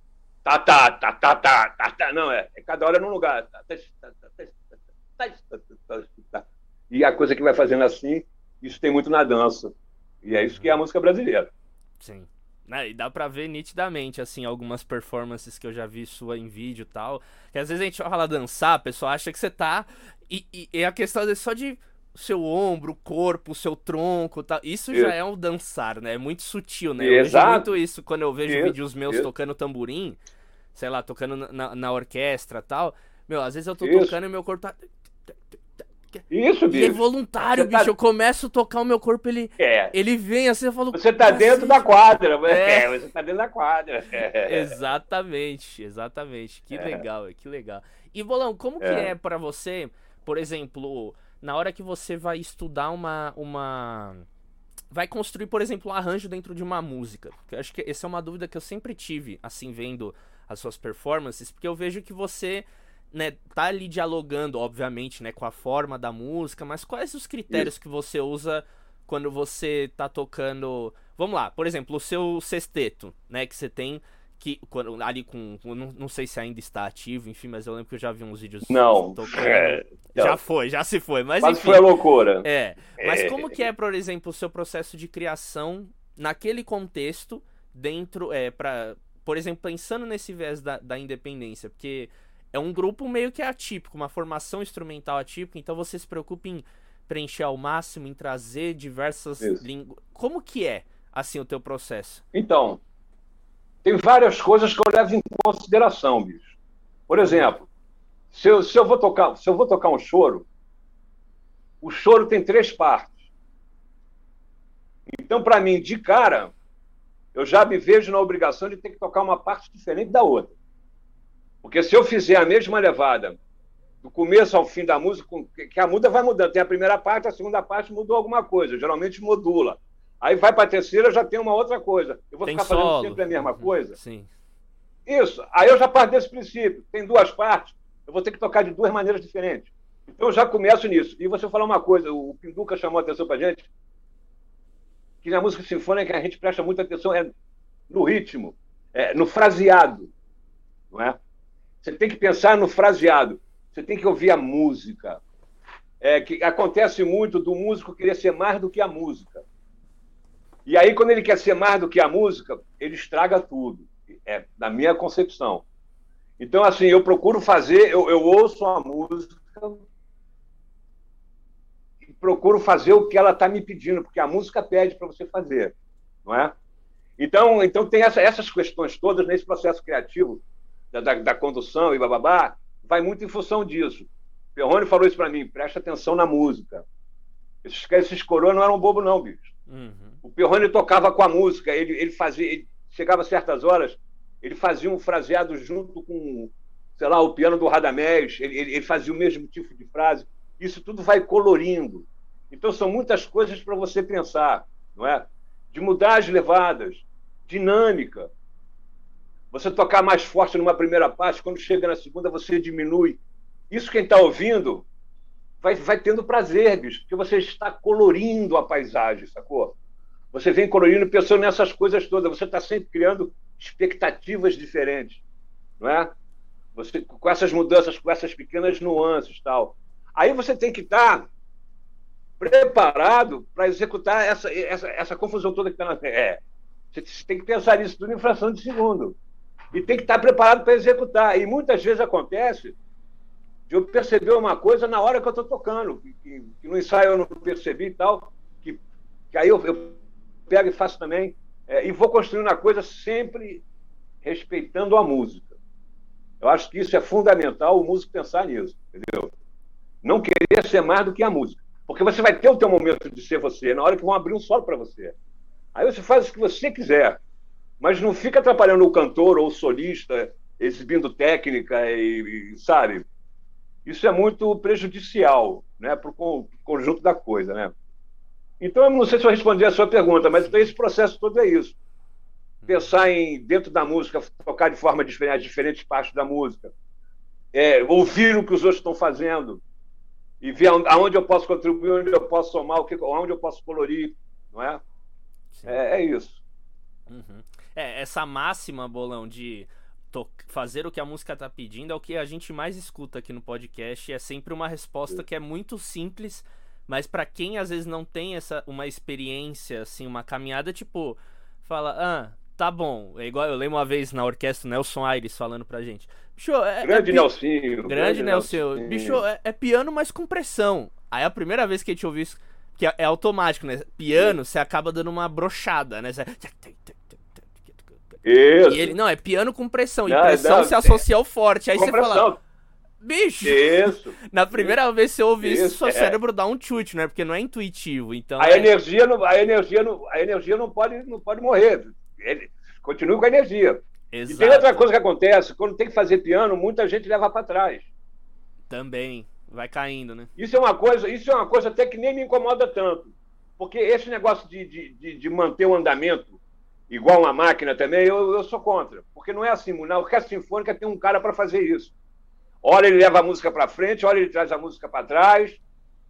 tá, tá, tá, tá, tá, tá, tá. Não, é, é cada hora num lugar. E a coisa que vai fazendo assim, isso tem muito na dança. E é isso que é a música brasileira. Sim. Né, e dá pra ver nitidamente, assim, algumas performances que eu já vi sua em vídeo e tal. Que às vezes a gente fala dançar, a pessoa acha que você tá. E, e, e a questão é só de seu ombro, o corpo, o seu tronco, tal. Isso, isso, já é um dançar, né? É muito sutil, né? Eu Exato. vejo muito isso quando eu vejo isso. vídeos meus isso. tocando tamborim, sei lá, tocando na, na orquestra tal. Meu, às vezes eu tô tocando e meu corpo tá. Isso, bicho. E é voluntário, tá bicho. Eu começo a tocar o meu corpo, ele, é. ele vem assim, eu falo. Você tá dentro da quadra, é. é. você tá dentro da quadra. *laughs* Exatamente, exatamente. Que é. legal, que legal. E Bolão, como que é, é para você, por exemplo, na hora que você vai estudar uma. uma vai construir, por exemplo, um arranjo dentro de uma música. Eu acho que essa é uma dúvida que eu sempre tive, assim, vendo as suas performances, porque eu vejo que você, né, tá ali dialogando, obviamente, né, com a forma da música, mas quais os critérios Isso. que você usa quando você tá tocando. Vamos lá, por exemplo, o seu sexteto, né, que você tem que quando, ali com, não, não, sei se ainda está ativo, enfim, mas eu lembro que eu já vi uns vídeos não, é, já não. foi, já se foi, mas Quase enfim, foi a loucura. É, mas é. como que é, por exemplo, o seu processo de criação naquele contexto dentro é para, por exemplo, pensando nesse viés da, da independência, porque é um grupo meio que atípico, uma formação instrumental atípica, então você se preocupa em preencher ao máximo, em trazer diversas línguas. Como que é assim o teu processo? Então, tem várias coisas que eu levo em consideração, bicho. Por exemplo, se eu, se eu, vou, tocar, se eu vou tocar um choro, o choro tem três partes. Então, para mim, de cara, eu já me vejo na obrigação de ter que tocar uma parte diferente da outra. Porque se eu fizer a mesma levada do começo ao fim da música, que a muda vai mudando. Tem a primeira parte, a segunda parte mudou alguma coisa, geralmente modula. Aí vai para a terceira, já tem uma outra coisa. Eu vou tem ficar solo. fazendo sempre a mesma uhum. coisa? Sim. Isso. Aí eu já parto desse princípio. Tem duas partes, eu vou ter que tocar de duas maneiras diferentes. Então eu já começo nisso. E você falar uma coisa, o Pinduca chamou a atenção para gente, que na música sinfônica a gente presta muita atenção é no ritmo, é, no fraseado. Não é? Você tem que pensar no fraseado. Você tem que ouvir a música. é, que acontece muito do músico querer ser mais do que a música. E aí, quando ele quer ser mais do que a música, ele estraga tudo. É na minha concepção. Então, assim, eu procuro fazer, eu, eu ouço a música e procuro fazer o que ela está me pedindo, porque a música pede para você fazer, não é? Então, então tem essa, essas questões todas nesse processo criativo da, da, da condução e bababá, vai muito em função disso. Perrone falou isso para mim, presta atenção na música. Esses, esses coroas não eram bobo não, bicho. Uhum. O Perrone tocava com a música, ele, ele fazia, ele chegava a certas horas, ele fazia um fraseado junto com, sei lá, o piano do Radamés, ele, ele, ele fazia o mesmo tipo de frase. Isso tudo vai colorindo. Então são muitas coisas para você pensar, não é? De mudar as levadas, dinâmica. Você tocar mais forte numa primeira parte, quando chega na segunda você diminui. Isso quem está ouvindo vai, vai tendo prazer, bicho, porque você está colorindo a paisagem, sacou? Você vem colorindo pensando nessas coisas todas. Você está sempre criando expectativas diferentes, não é? Você, com essas mudanças, com essas pequenas nuances tal. Aí você tem que estar tá preparado para executar essa, essa, essa confusão toda que está na. É, você tem que pensar nisso tudo em fração de segundo. E tem que estar tá preparado para executar. E muitas vezes acontece de eu perceber uma coisa na hora que eu estou tocando, que, que, no ensaio eu não percebi e tal, que, que aí eu, eu pego e faço também, é, e vou construindo a coisa sempre respeitando a música. Eu acho que isso é fundamental, o músico pensar nisso, entendeu? Não querer ser mais do que a música. Porque você vai ter o teu momento de ser você, na hora que vão abrir um solo para você. Aí você faz o que você quiser, mas não fica atrapalhando o cantor ou o solista, exibindo técnica e, e sabe? Isso é muito prejudicial né, para o conjunto da coisa. Né? Então, eu não sei se eu respondi a sua pergunta, mas então esse processo todo é isso. Pensar em, dentro da música, tocar de forma diferente, diferentes partes da música, é, ouvir o que os outros estão fazendo e ver aonde eu posso contribuir, onde eu posso somar, o que, onde eu posso colorir, não é? É, é, isso. Uhum. É, essa máxima, Bolão, de fazer o que a música tá pedindo é o que a gente mais escuta aqui no podcast. É sempre uma resposta que é muito simples, mas para quem às vezes não tem essa uma experiência, assim, uma caminhada, tipo, fala, ah, tá bom. É igual eu lembro uma vez na orquestra Nelson Aires falando pra gente. Bicho, é, é grande é, Nelsinho. Grande, grande Nelson. Bicho, é, é, piano, mas com pressão. Aí a primeira vez que a gente ouviu isso, que é, é automático, né? Piano, você acaba dando uma brochada, né? Você... Isso. E ele, não, é piano com pressão. Não, e pressão não, se associa ao forte. Aí você fala. Bicho! Isso! *laughs* Na primeira vez que você ouve isso, isso seu é. cérebro dá um chute, né? Porque não é intuitivo. Então a, é... energia, não, a, energia, não, a energia não pode, não pode morrer. Ele continua com a energia. Exato. E tem outra coisa que acontece: quando tem que fazer piano, muita gente leva para trás. Também. Vai caindo, né? Isso é uma coisa, isso é uma coisa até que nem me incomoda tanto. Porque esse negócio de, de, de manter o andamento igual uma máquina também, eu, eu sou contra. Porque não é assim. Na orquestra sinfônica tem um cara para fazer isso. Hora ele leva a música para frente, hora ele traz a música para trás.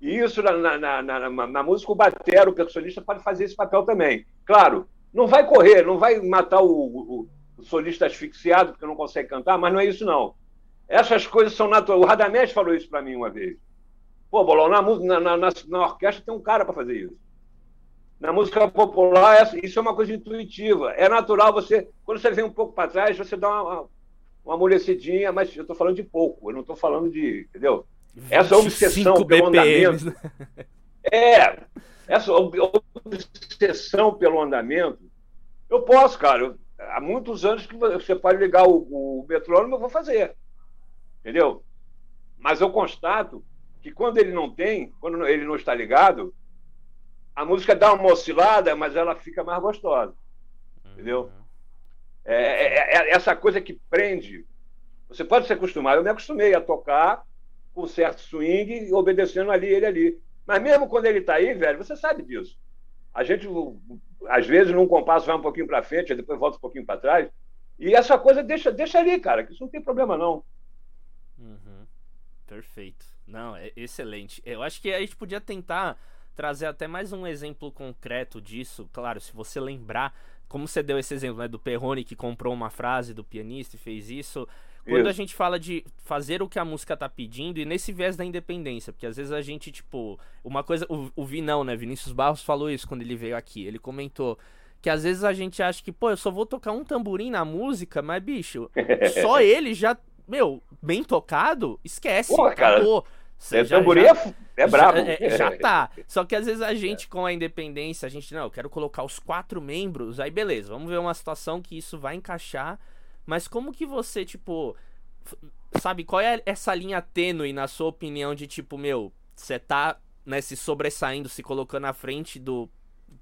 E isso na, na, na, na, música, o batero, o percussionista, pode fazer esse papel também. Claro, não vai correr, não vai matar o, solista asfixiado porque não consegue cantar, mas não é isso, não. Essas coisas são naturais. O Radamés falou isso para mim uma vez. Pô, Bolão, na, na, na orquestra tem um cara para fazer isso. Na música popular, isso é uma coisa intuitiva. É natural você, quando você vem um pouco para trás, você dá uma, uma amolecidinha, mas eu estou falando de pouco, eu não estou falando de. Entendeu? Essa obsessão pelo andamento. Né? É, essa obsessão pelo andamento. Eu posso, cara. Eu, há muitos anos que você pode ligar o, o metrônomo, eu vou fazer. Entendeu? Mas eu constato que quando ele não tem, quando ele não está ligado, a música dá uma oscilada, mas ela fica mais gostosa. Entendeu? Uhum. É, é, é, é, essa coisa que prende. Você pode se acostumar. Eu me acostumei a tocar com certo swing, obedecendo ali, ele ali. Mas mesmo quando ele está aí, velho, você sabe disso. A gente, às vezes, num compasso vai um pouquinho para frente, depois volta um pouquinho para trás. E essa coisa deixa, deixa ali, cara, que isso não tem problema, não. Uhum. Perfeito. Não, é excelente. Eu acho que a gente podia tentar trazer até mais um exemplo concreto disso. Claro, se você lembrar, como você deu esse exemplo né, do Perrone que comprou uma frase do pianista e fez isso. quando Isso. a gente fala de fazer o que a música tá pedindo e nesse viés da independência, porque às vezes a gente, tipo, uma coisa. O, o Vinão, né? Vinícius Barros falou isso quando ele veio aqui. Ele comentou que às vezes a gente acha que, pô, eu só vou tocar um tamborim na música, mas, bicho, *laughs* só ele já, meu, bem tocado, esquece, Pô, acabou. Cara, é, já, já, é, é brabo. Já, é, já *laughs* tá. Só que às vezes a gente, com a independência, a gente, não, eu quero colocar os quatro membros, aí beleza, vamos ver uma situação que isso vai encaixar, mas como que você, tipo, sabe, qual é essa linha tênue, na sua opinião, de tipo, meu, você tá, né, se sobressaindo, se colocando à frente do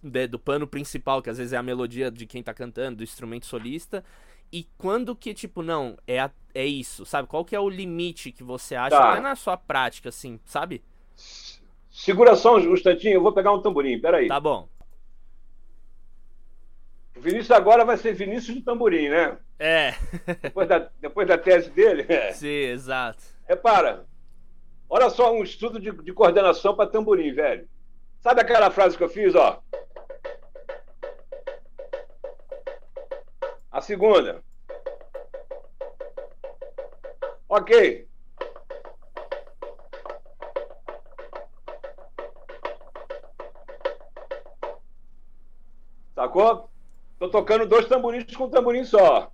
de, do pano principal, que às vezes é a melodia de quem tá cantando, do instrumento solista. E quando que, tipo, não, é, a, é isso, sabe? Qual que é o limite que você acha, tá. até na sua prática, assim, sabe? Segura só um instantinho, eu vou pegar um tamborim, peraí. Tá bom. O Vinícius agora vai ser Vinícius de tamborim, né? É. depois, da, depois da tese dele. É. Sim, exato. Repara, olha só um estudo de, de coordenação para tamborim, velho. Sabe aquela frase que eu fiz, ó? A segunda. Ok. Sacou? Tô tocando dois tamborins com um tamborim só.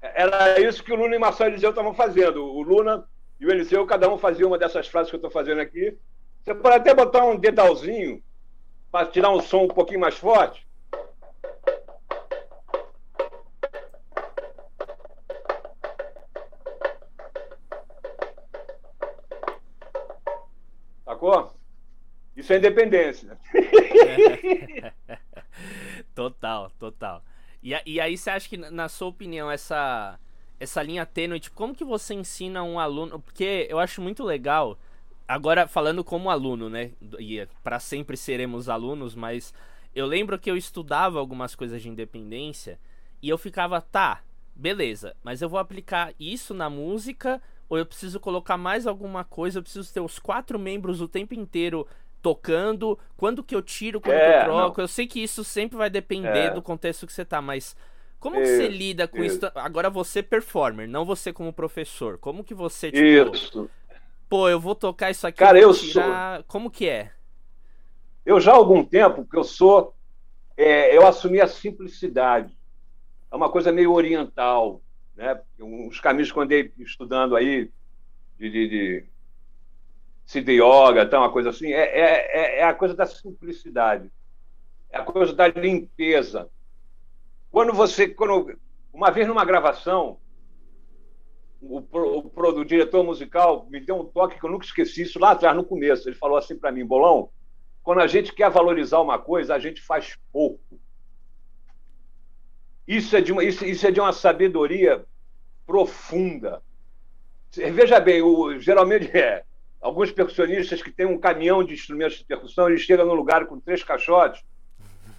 Era isso que o Luna e Marcelo Eliseu estavam fazendo. O Luna e o Eliseu, cada um fazia uma dessas frases que eu estou fazendo aqui. Você pode até botar um dedalzinho para tirar um som um pouquinho mais forte. Sacou? Isso é independência. *laughs* total, total. E, e aí você acha que, na sua opinião, essa, essa linha tênue, tipo, como que você ensina um aluno? Porque eu acho muito legal, agora falando como aluno, né? E para sempre seremos alunos, mas eu lembro que eu estudava algumas coisas de independência e eu ficava, tá, beleza, mas eu vou aplicar isso na música ou eu preciso colocar mais alguma coisa, eu preciso ter os quatro membros o tempo inteiro tocando, quando que eu tiro, quando é, que eu troco. Não. Eu sei que isso sempre vai depender é. do contexto que você tá, mas como isso, que você lida com isso. isso? Agora você performer, não você como professor. Como que você, tipo, isso. pô, eu vou tocar isso aqui, Cara, eu tirar... sou... Como que é? Eu já há algum tempo que eu sou, é, eu assumi a simplicidade. É uma coisa meio oriental, né? Uns caminhos que eu andei estudando aí de, de, de Siddha Yoga, então, uma coisa assim, é, é, é a coisa da simplicidade, é a coisa da limpeza. Quando você, quando, uma vez numa gravação, o, o, o, diretor musical me deu um toque que eu nunca esqueci isso lá atrás, no começo. Ele falou assim para mim, Bolão, quando a gente quer valorizar uma coisa, a gente faz pouco. Isso é de uma, isso, isso é de uma sabedoria profunda. Veja bem, o, geralmente é alguns percussionistas que têm um caminhão de instrumentos de percussão, ele chega no lugar com três caixotes,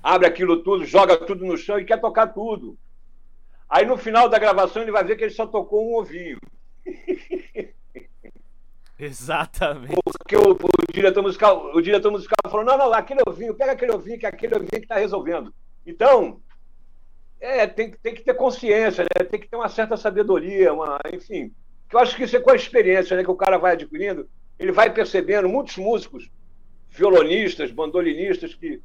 abre aquilo tudo, joga tudo no chão e quer tocar tudo. Aí no final da gravação ele vai ver que ele só tocou um ovinho. *laughs* Exatamente. Porque o, o, diretor musical, o diretor musical falou: não, não, aquele ovinho, pega aquele ovinho, que é aquele ovinho que está resolvendo. Então, é, tem, tem que ter consciência, né? tem que ter uma certa sabedoria, uma, enfim. Que eu acho que isso é com a experiência né, que o cara vai adquirindo ele vai percebendo, muitos músicos, violonistas, bandolinistas, que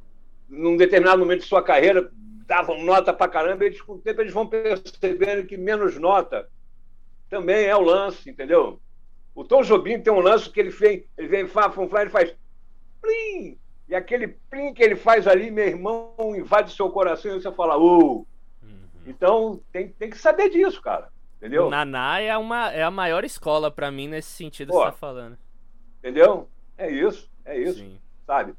num determinado momento de sua carreira davam nota pra caramba, eles com o tempo eles vão percebendo que menos nota também é o lance, entendeu? O Tom Jobim tem um lance que ele vem, ele vem, fá, ele faz plim, e aquele plim que ele faz ali, meu irmão, invade seu coração e você fala, uh. Uhum. Então tem, tem que saber disso, cara. Entendeu? O Naná é, uma, é a maior escola para mim nesse sentido Pô, que você tá falando. Entendeu? É isso, é isso, Sim. sabe?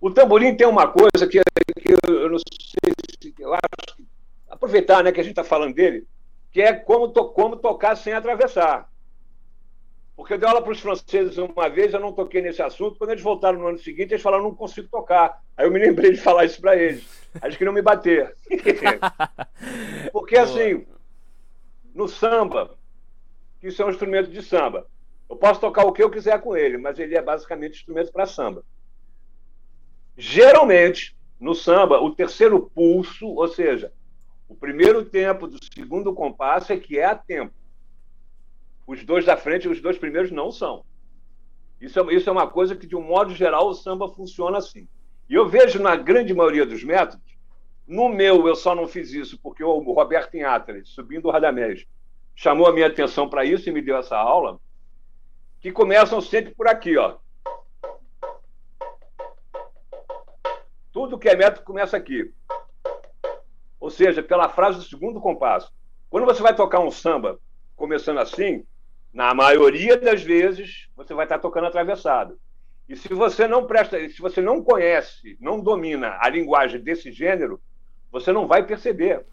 O tamborim tem uma coisa que, que eu não sei se eu acho que, aproveitar, né, que a gente está falando dele, que é como, to, como tocar sem atravessar. Porque eu dei aula para os franceses uma vez, eu não toquei nesse assunto. Quando eles voltaram no ano seguinte, eles falaram: não consigo tocar. Aí eu me lembrei de falar isso para eles. Eles queriam me bater. *laughs* Porque, assim, no samba, que isso é um instrumento de samba, eu posso tocar o que eu quiser com ele, mas ele é basicamente instrumento para samba. Geralmente, no samba, o terceiro pulso, ou seja, o primeiro tempo do segundo compasso é que é a tempo. Os dois da frente, os dois primeiros não são. Isso é, isso é uma coisa que, de um modo geral, o samba funciona assim. E eu vejo na grande maioria dos métodos, no meu eu só não fiz isso porque o Roberto Inhatri, subindo o Radamés, chamou a minha atenção para isso e me deu essa aula, que começam sempre por aqui, ó. Tudo que é método começa aqui. Ou seja, pela frase do segundo compasso. Quando você vai tocar um samba começando assim, na maioria das vezes você vai estar tocando atravessado. E se você não presta, se você não conhece, não domina a linguagem desse gênero, você não vai perceber.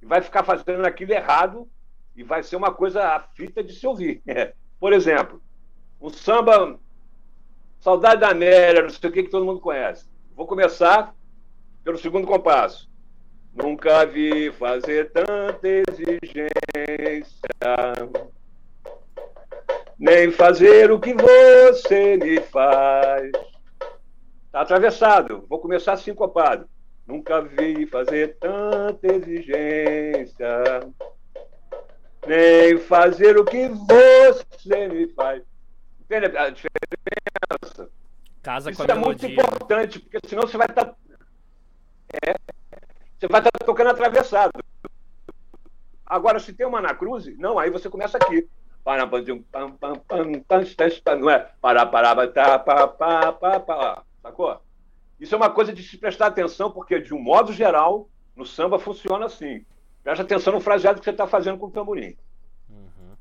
E vai ficar fazendo aquilo errado e vai ser uma coisa a fita de se ouvir. *laughs* Por exemplo, um samba Saudade da Amélia, não sei o que que todo mundo conhece. Vou começar pelo segundo compasso. Nunca vi fazer tanta exigência, nem fazer o que você me faz. Está atravessado, vou começar sincopado. Nunca vi fazer tanta exigência, nem fazer o que você me faz. Entende a diferença? Casa Isso é muito importante, porque senão você vai estar. Tá... É, você vai estar tocando atravessado. Agora, se tem uma na cruze, não, aí você começa aqui. Não é? Tá, pá, pá, pá, pá. Sacou? Isso é uma coisa de se prestar atenção, porque, de um modo geral, no samba funciona assim. Presta atenção no fraseado que você está fazendo com o tamborim. Uhum.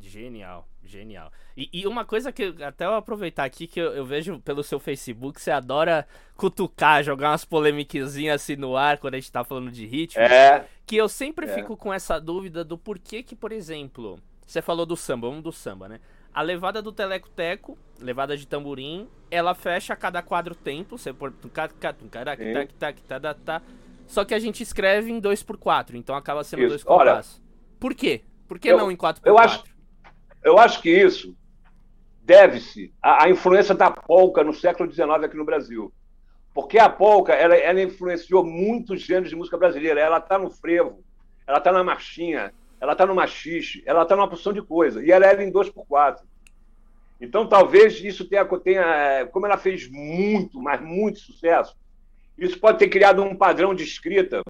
Genial, genial. E, e, uma coisa que até eu aproveitar aqui, que eu, eu, vejo pelo seu Facebook, você adora cutucar, jogar umas polemiquezinhas assim no ar quando a gente tá falando de ritmo. É. Que eu sempre é. fico com essa dúvida do porquê que, por exemplo, você falou do samba, vamos do samba, né? A levada do teleco-teco, levada de tamborim, ela fecha a cada quadro tempo, você pôr só que a gente escreve em 2x4, então acaba sendo 2 compassos. Por quê? Por que eu, não em 4x4? Eu acho, eu acho que isso deve-se à, à, influência da polca no século XIX aqui no Brasil. Porque a polca ela, ela influenciou muitos gêneros de música brasileira. Ela está no frevo, ela está na marchinha, ela está no machixe, ela está numa porção de coisa. E ela era em 2x4. Então, talvez isso tenha, tenha, como ela fez muito, mas muito sucesso, isso pode ter criado um padrão de escrita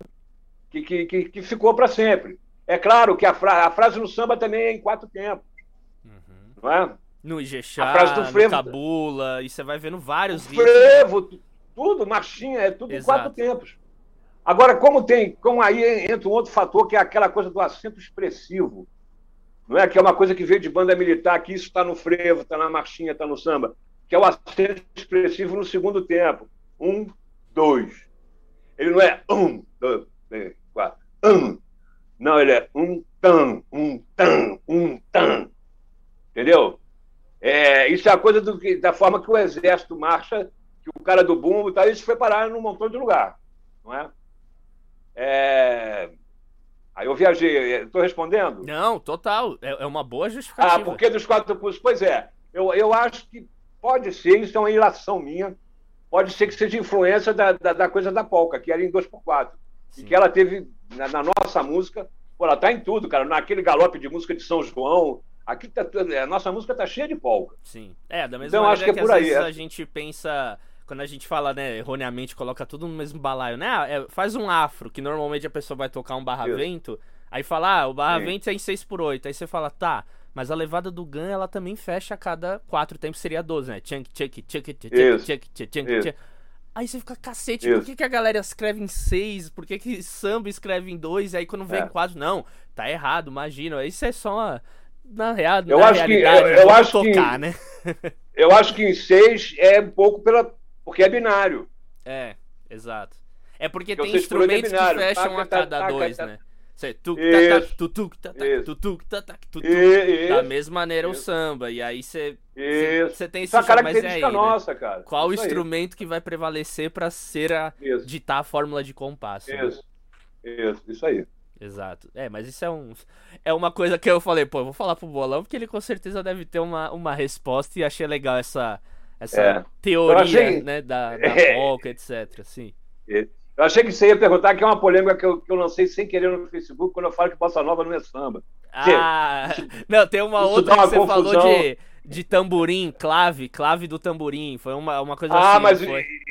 que, que, que, que ficou para sempre. É claro que a, fra a, frase no samba também é em quatro tempos. Uhum. Não é? No Ijexá, a frase do frevo, no Cabula, e você vai vendo vários vídeos. Frevo, tudo, marchinha, é tudo Exato. em quatro tempos. Agora, como tem, como aí entra um outro fator, que é aquela coisa do acento expressivo, não é? Que é uma coisa que veio de banda militar, que isso está no frevo, está na marchinha, está no samba, que é o acento expressivo no segundo tempo. Um, dois. Ele não é um, dois, três, quatro. Um. Não, ele é um tan, um tan, um tan. Entendeu? É, isso é a coisa do, da forma que o exército marcha, que o cara do bumbo tá, isso foi parar num montão de lugar, não é? é... Aí eu viajei, estou respondendo? Não, total, é, é, uma boa justificativa. Ah, porque dos quatro cursos? Pois é, eu, eu acho que pode ser, isso é uma ilação minha, pode ser que seja influência da, da, da coisa da polca, que era em 2x4, Sim. e que ela teve na, na nossa música, pô, ela tá em tudo, cara, naquele galope de música de São João, Aqui tá, a nossa música tá cheia de polka. Sim. É, da mesma então, maneira acho que, é que por às aí, vezes é. a gente pensa quando a gente fala, né, erroneamente, coloca tudo no mesmo balaio, né? Ah, é, faz um afro, que normalmente a pessoa vai tocar um barra-vento, aí fala, ah, o barra-vento é em 6x8. Aí você fala, tá, mas a levada do Gun, ela também fecha a cada quatro tempos, seria 12, né? Tchunk, tchunk, tchunk, tchunk, tchunk, tchunk, tchunk. Aí você fica, cacete, Isso. por que, que a galera escreve em 6? Por que, que samba escreve em 2? E aí quando vem é. em 4, não, tá errado, imagina. Isso é só uma na real, eu na acho que, eu, eu acho tocar, que, né? *laughs* eu acho que em 6 é um pouco pela. Porque é binário. É, exato. É porque, porque tem instrumentos é que fecham a cada dois, né? Você tu tu tu tu tu Da mesma maneira o samba. E aí você você tem esse Essa característica aí, né? nossa, né? cara. Qual o instrumento que vai prevalecer para ser a ditar a fórmula de compasso? Isso. Né? Isso, isso aí. Exato. É, mas isso é um é uma coisa que eu falei, pô, eu vou falar pro Bolão porque ele com certeza deve ter uma, uma resposta e achei legal essa essa é. teoria achei... né, da, *laughs* da polca, etc. Assim. Eu achei que você ia perguntar que é uma polêmica que eu, que eu lancei sem querer no Facebook quando eu falo que Bossa Nova não é samba. Ah, *laughs* não, tem uma outra uma que você confusão. falou de, de tamborim, clave, clave do tamborim. Foi uma, uma coisa ah, assim. Ah, mas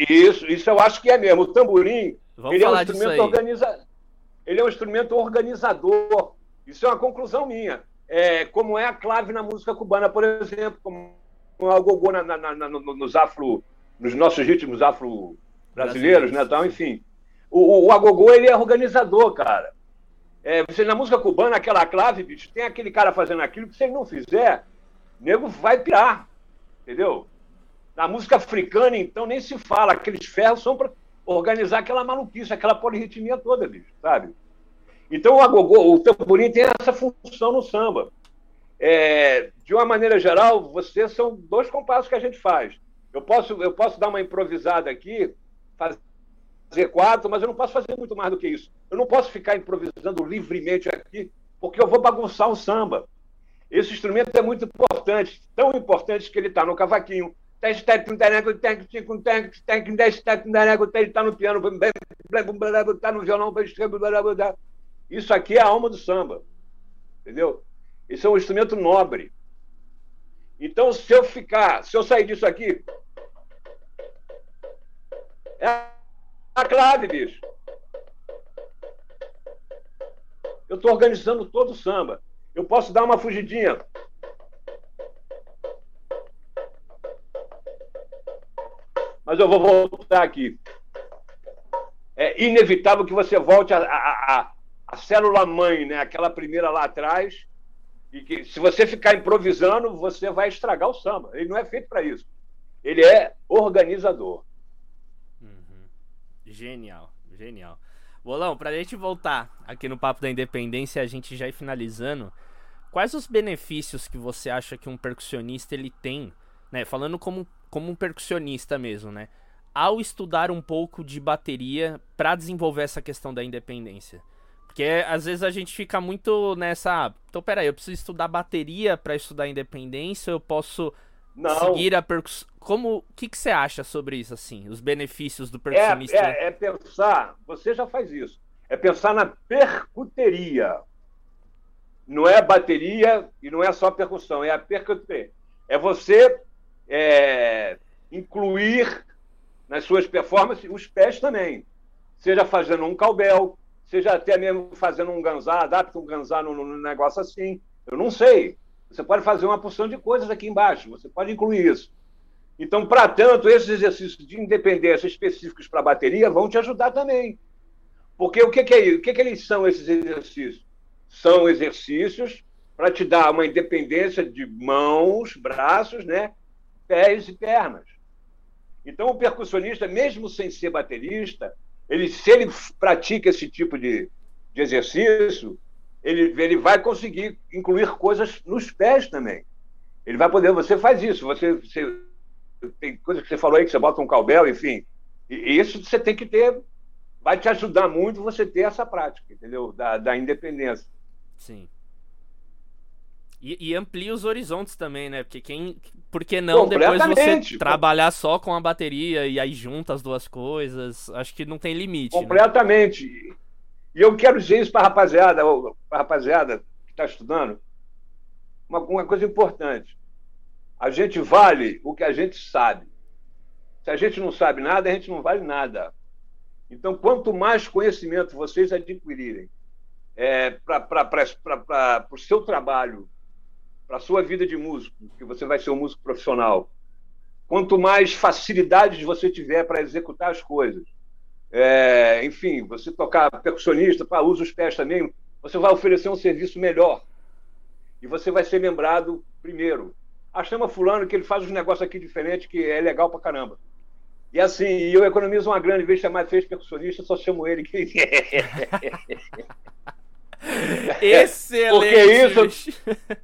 isso, isso eu acho que é mesmo. O tamborim, Vamos ele é um instrumento organiza... ele é um instrumento organizador. Isso é uma conclusão minha. É, como é a clave na música cubana, por exemplo, como é o gogô na, na, na, nos afro, nos nossos ritmos afro brasileiros, né? Então, enfim, o, o, agogô ele é organizador, cara. É, você na música cubana, aquela clave, bicho, tem aquele cara fazendo aquilo que se ele não fizer, o nego vai pirar, entendeu? Na música africana, então, nem se fala. Aqueles ferros são para organizar aquela maluquice, aquela polirritmia toda, bicho, sabe? Então, o agogô, o tamborim tem essa função no samba. É, de uma maneira geral, vocês são dois compassos que a gente faz. Eu posso, eu posso dar uma improvisada aqui, fazer quatro, mas eu não posso fazer muito mais do que isso. Eu não posso ficar improvisando livremente aqui, porque eu vou bagunçar o samba. Esse instrumento é muito importante, tão importante que ele está no cavaquinho, isso aqui é a alma do samba, entendeu? Isso é um instrumento nobre. Então, se eu ficar, se eu sair disso aqui, é a clave, bicho. Eu estou organizando todo o samba. Eu posso dar uma fugidinha. Mas eu vou voltar aqui. É inevitável que você volte a, a, a, a célula mãe, né? aquela primeira lá atrás, e que se você ficar improvisando, você vai estragar o samba. Ele não é feito para isso. Ele é organizador. Uhum. Genial, genial. Bolão, para a gente voltar aqui no Papo da Independência, a gente já ir finalizando, quais os benefícios que você acha que um percussionista ele tem, né? Falando como, como um percussionista mesmo, né? Ao estudar um pouco de bateria para desenvolver essa questão da independência. Porque às vezes a gente fica muito nessa. Ah, então, peraí, eu preciso estudar bateria para estudar independência, eu posso não. seguir a percussão. Como. O que, que você acha sobre isso, assim? Os benefícios do percussionista? É, é, é pensar, você já faz isso. É pensar na percuteria. Não é bateria e não é só percussão, é a percuteria. É você é, incluir nas suas performances os pés também. Seja fazendo um calbel, seja até mesmo fazendo um ganzá, adapta um ganzá num, negócio assim. Eu não sei. Você pode fazer uma porção de coisas aqui embaixo, você pode incluir isso. Então, para tanto, esses exercícios de independência específicos para a bateria vão te ajudar também. Porque o que, que é? O que, que eles são, esses exercícios? São exercícios para te dar uma independência de mãos, braços, né? Pés e pernas. Então, o percussionista, mesmo sem ser baterista, ele, se ele pratica esse tipo de, de exercício, ele, ele vai conseguir incluir coisas nos pés também. Ele vai poder, você faz isso, você, você tem coisa que você falou aí, que você bota um calbel, enfim. E isso você tem que ter, vai te ajudar muito você ter essa prática, entendeu? Da, da independência. Sim. E, e, amplia os horizontes também, né? Porque quem. Por que não depois você trabalhar só com a bateria e aí junta as duas coisas? Acho que não tem limite. Né? Completamente. Né? E eu quero dizer isso para a rapaziada, para rapaziada que está estudando, uma, uma coisa importante. A gente vale o que a gente sabe. Se a gente não sabe nada, a gente não vale nada. Então, quanto mais conhecimento vocês adquirirem é, para o seu trabalho para a sua vida de músico, que você vai ser um músico profissional, quanto mais facilidades você tiver para executar as coisas, é, enfim, você tocar percussionista, para usa os pés também, você vai oferecer um serviço melhor. E você vai ser lembrado primeiro. Ah, chama fulano que ele faz uns negócios aqui diferentes que é legal pra caramba. E assim, eu economizo uma grana, em vez de chamar três percussionistas, só chamo ele. Que... *laughs* Excelente. Porque isso,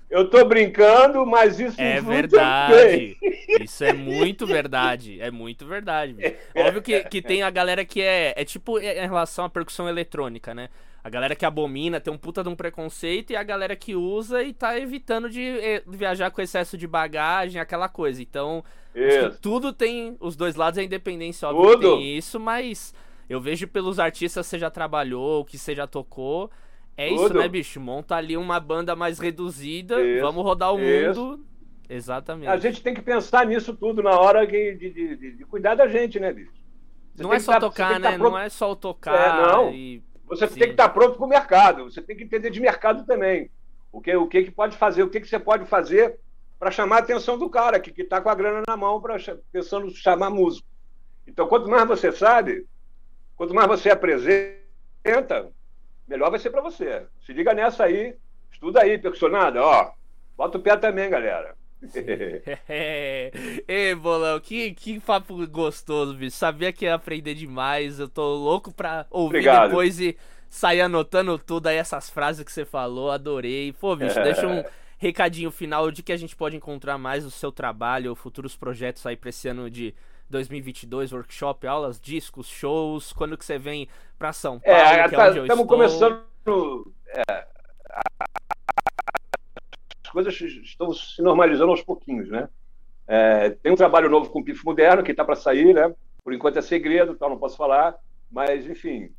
eu tô brincando, mas isso é verdade. Isso é muito verdade. É muito verdade. Bicho. Óbvio que, que tem a galera que é, é tipo em relação à percussão eletrônica, né? A galera que abomina tem um puta de um preconceito e a galera que usa e tá evitando de eh, viajar com excesso de bagagem, aquela coisa. Então, tudo tem os dois lados, a independência, óbvio, tudo. tem isso, mas eu vejo pelos artistas que você já trabalhou, que você já tocou. É tudo. isso, né, bicho? Monta ali uma banda mais reduzida, isso. vamos rodar o isso. mundo. Exatamente. A gente tem que pensar nisso tudo na hora de, de, de, de cuidar da gente, né, bicho? Você não é só tá, tocar, né? Tá não é só tocar. É, não. E você Sim. tem que estar pronto para o mercado, você tem que entender de mercado também. O que, o que, que pode fazer, o que, que você pode fazer para chamar a atenção do cara que está com a grana na mão, pra, pensando em chamar músico. Então, quanto mais você sabe, quanto mais você apresenta, melhor vai ser para você. Se liga nessa aí, estuda aí, percussionada, ó. Bota o pé também, galera. *laughs* é. Ei, Bolão, que, que papo gostoso, bicho. Sabia que ia aprender demais. Eu tô louco pra ouvir Obrigado. depois e sair anotando tudo aí, essas frases que você falou. Adorei. Pô, bicho, é. *laughs* deixa um recadinho final de que a gente pode encontrar mais o seu trabalho, futuros projetos aí pra esse ano de 2022, workshop, aulas, discos, shows. Quando que você vem pra São é, Paulo? É, que é tá, estamos começando. É, coisas estão se normalizando aos pouquinhos, né? É, tem um trabalho novo com o PIF Moderno que está para sair, né? Por enquanto é segredo, então não posso falar, mas enfim.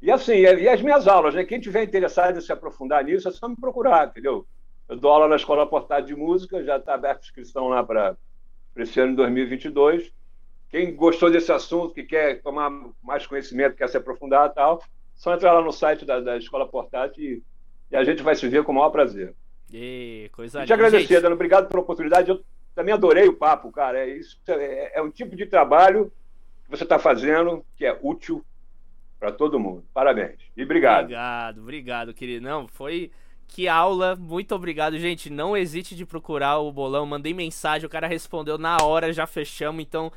E assim, e as minhas aulas, né? Quem tiver interessado em se aprofundar nisso, é só me procurar, entendeu? Eu dou aula na Escola Portada de Música, já está aberta a inscrição lá para esse ano de 2022. Quem gostou desse assunto, que quer tomar mais conhecimento, quer se aprofundar e tal, só entrar lá no site da, da Escola Portátil e, e a gente vai se ver com o maior prazer. E coisa Te agradecer, Dano. Obrigado pela oportunidade. Eu também adorei o papo, cara. É, isso é, é um tipo de trabalho que você está fazendo que é útil para todo mundo. Parabéns. E obrigado. Obrigado, obrigado, querido. Não, foi. Que aula, muito obrigado, gente. Não hesite de procurar o bolão. Mandei mensagem, o cara respondeu na hora, já fechamos. Então,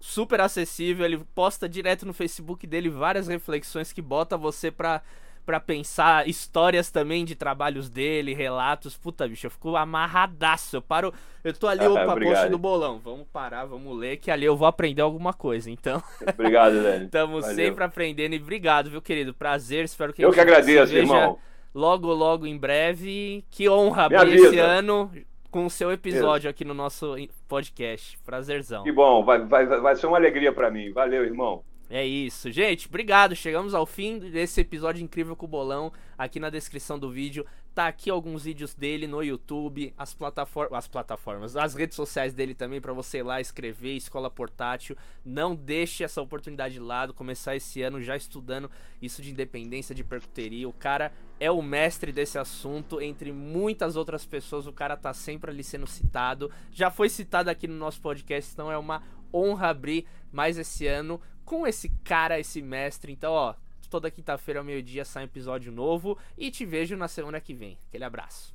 super acessível. Ele posta direto no Facebook dele várias reflexões que bota você pra para pensar histórias também de trabalhos dele, relatos. Puta, bicho, eu fico amarradaço. Eu paro. Eu tô ali, opa, post do bolão. Vamos parar, vamos ler, que ali eu vou aprender alguma coisa. Então. Obrigado, *laughs* velho. Estamos sempre aprendendo e obrigado, viu, querido? Prazer, espero que Eu que agradeço, irmão. Logo, logo em breve. Que honra abrir esse ano com o seu episódio aqui no nosso podcast. Prazerzão. Que bom, vai, vai, vai ser uma alegria para mim. Valeu, irmão. É isso, gente. Obrigado. Chegamos ao fim desse episódio incrível com o Bolão. Aqui na descrição do vídeo tá aqui alguns vídeos dele no YouTube, as plataformas, as plataformas, as redes sociais dele também para você ir lá escrever Escola Portátil. Não deixe essa oportunidade de lado, começar esse ano já estudando isso de independência de percuteria. O cara é o mestre desse assunto entre muitas outras pessoas. O cara tá sempre ali sendo citado. Já foi citado aqui no nosso podcast, então é uma honra abrir mais esse ano com esse cara, esse mestre. Então, ó, toda quinta-feira ao meio-dia sai um episódio novo e te vejo na semana que vem. Aquele abraço.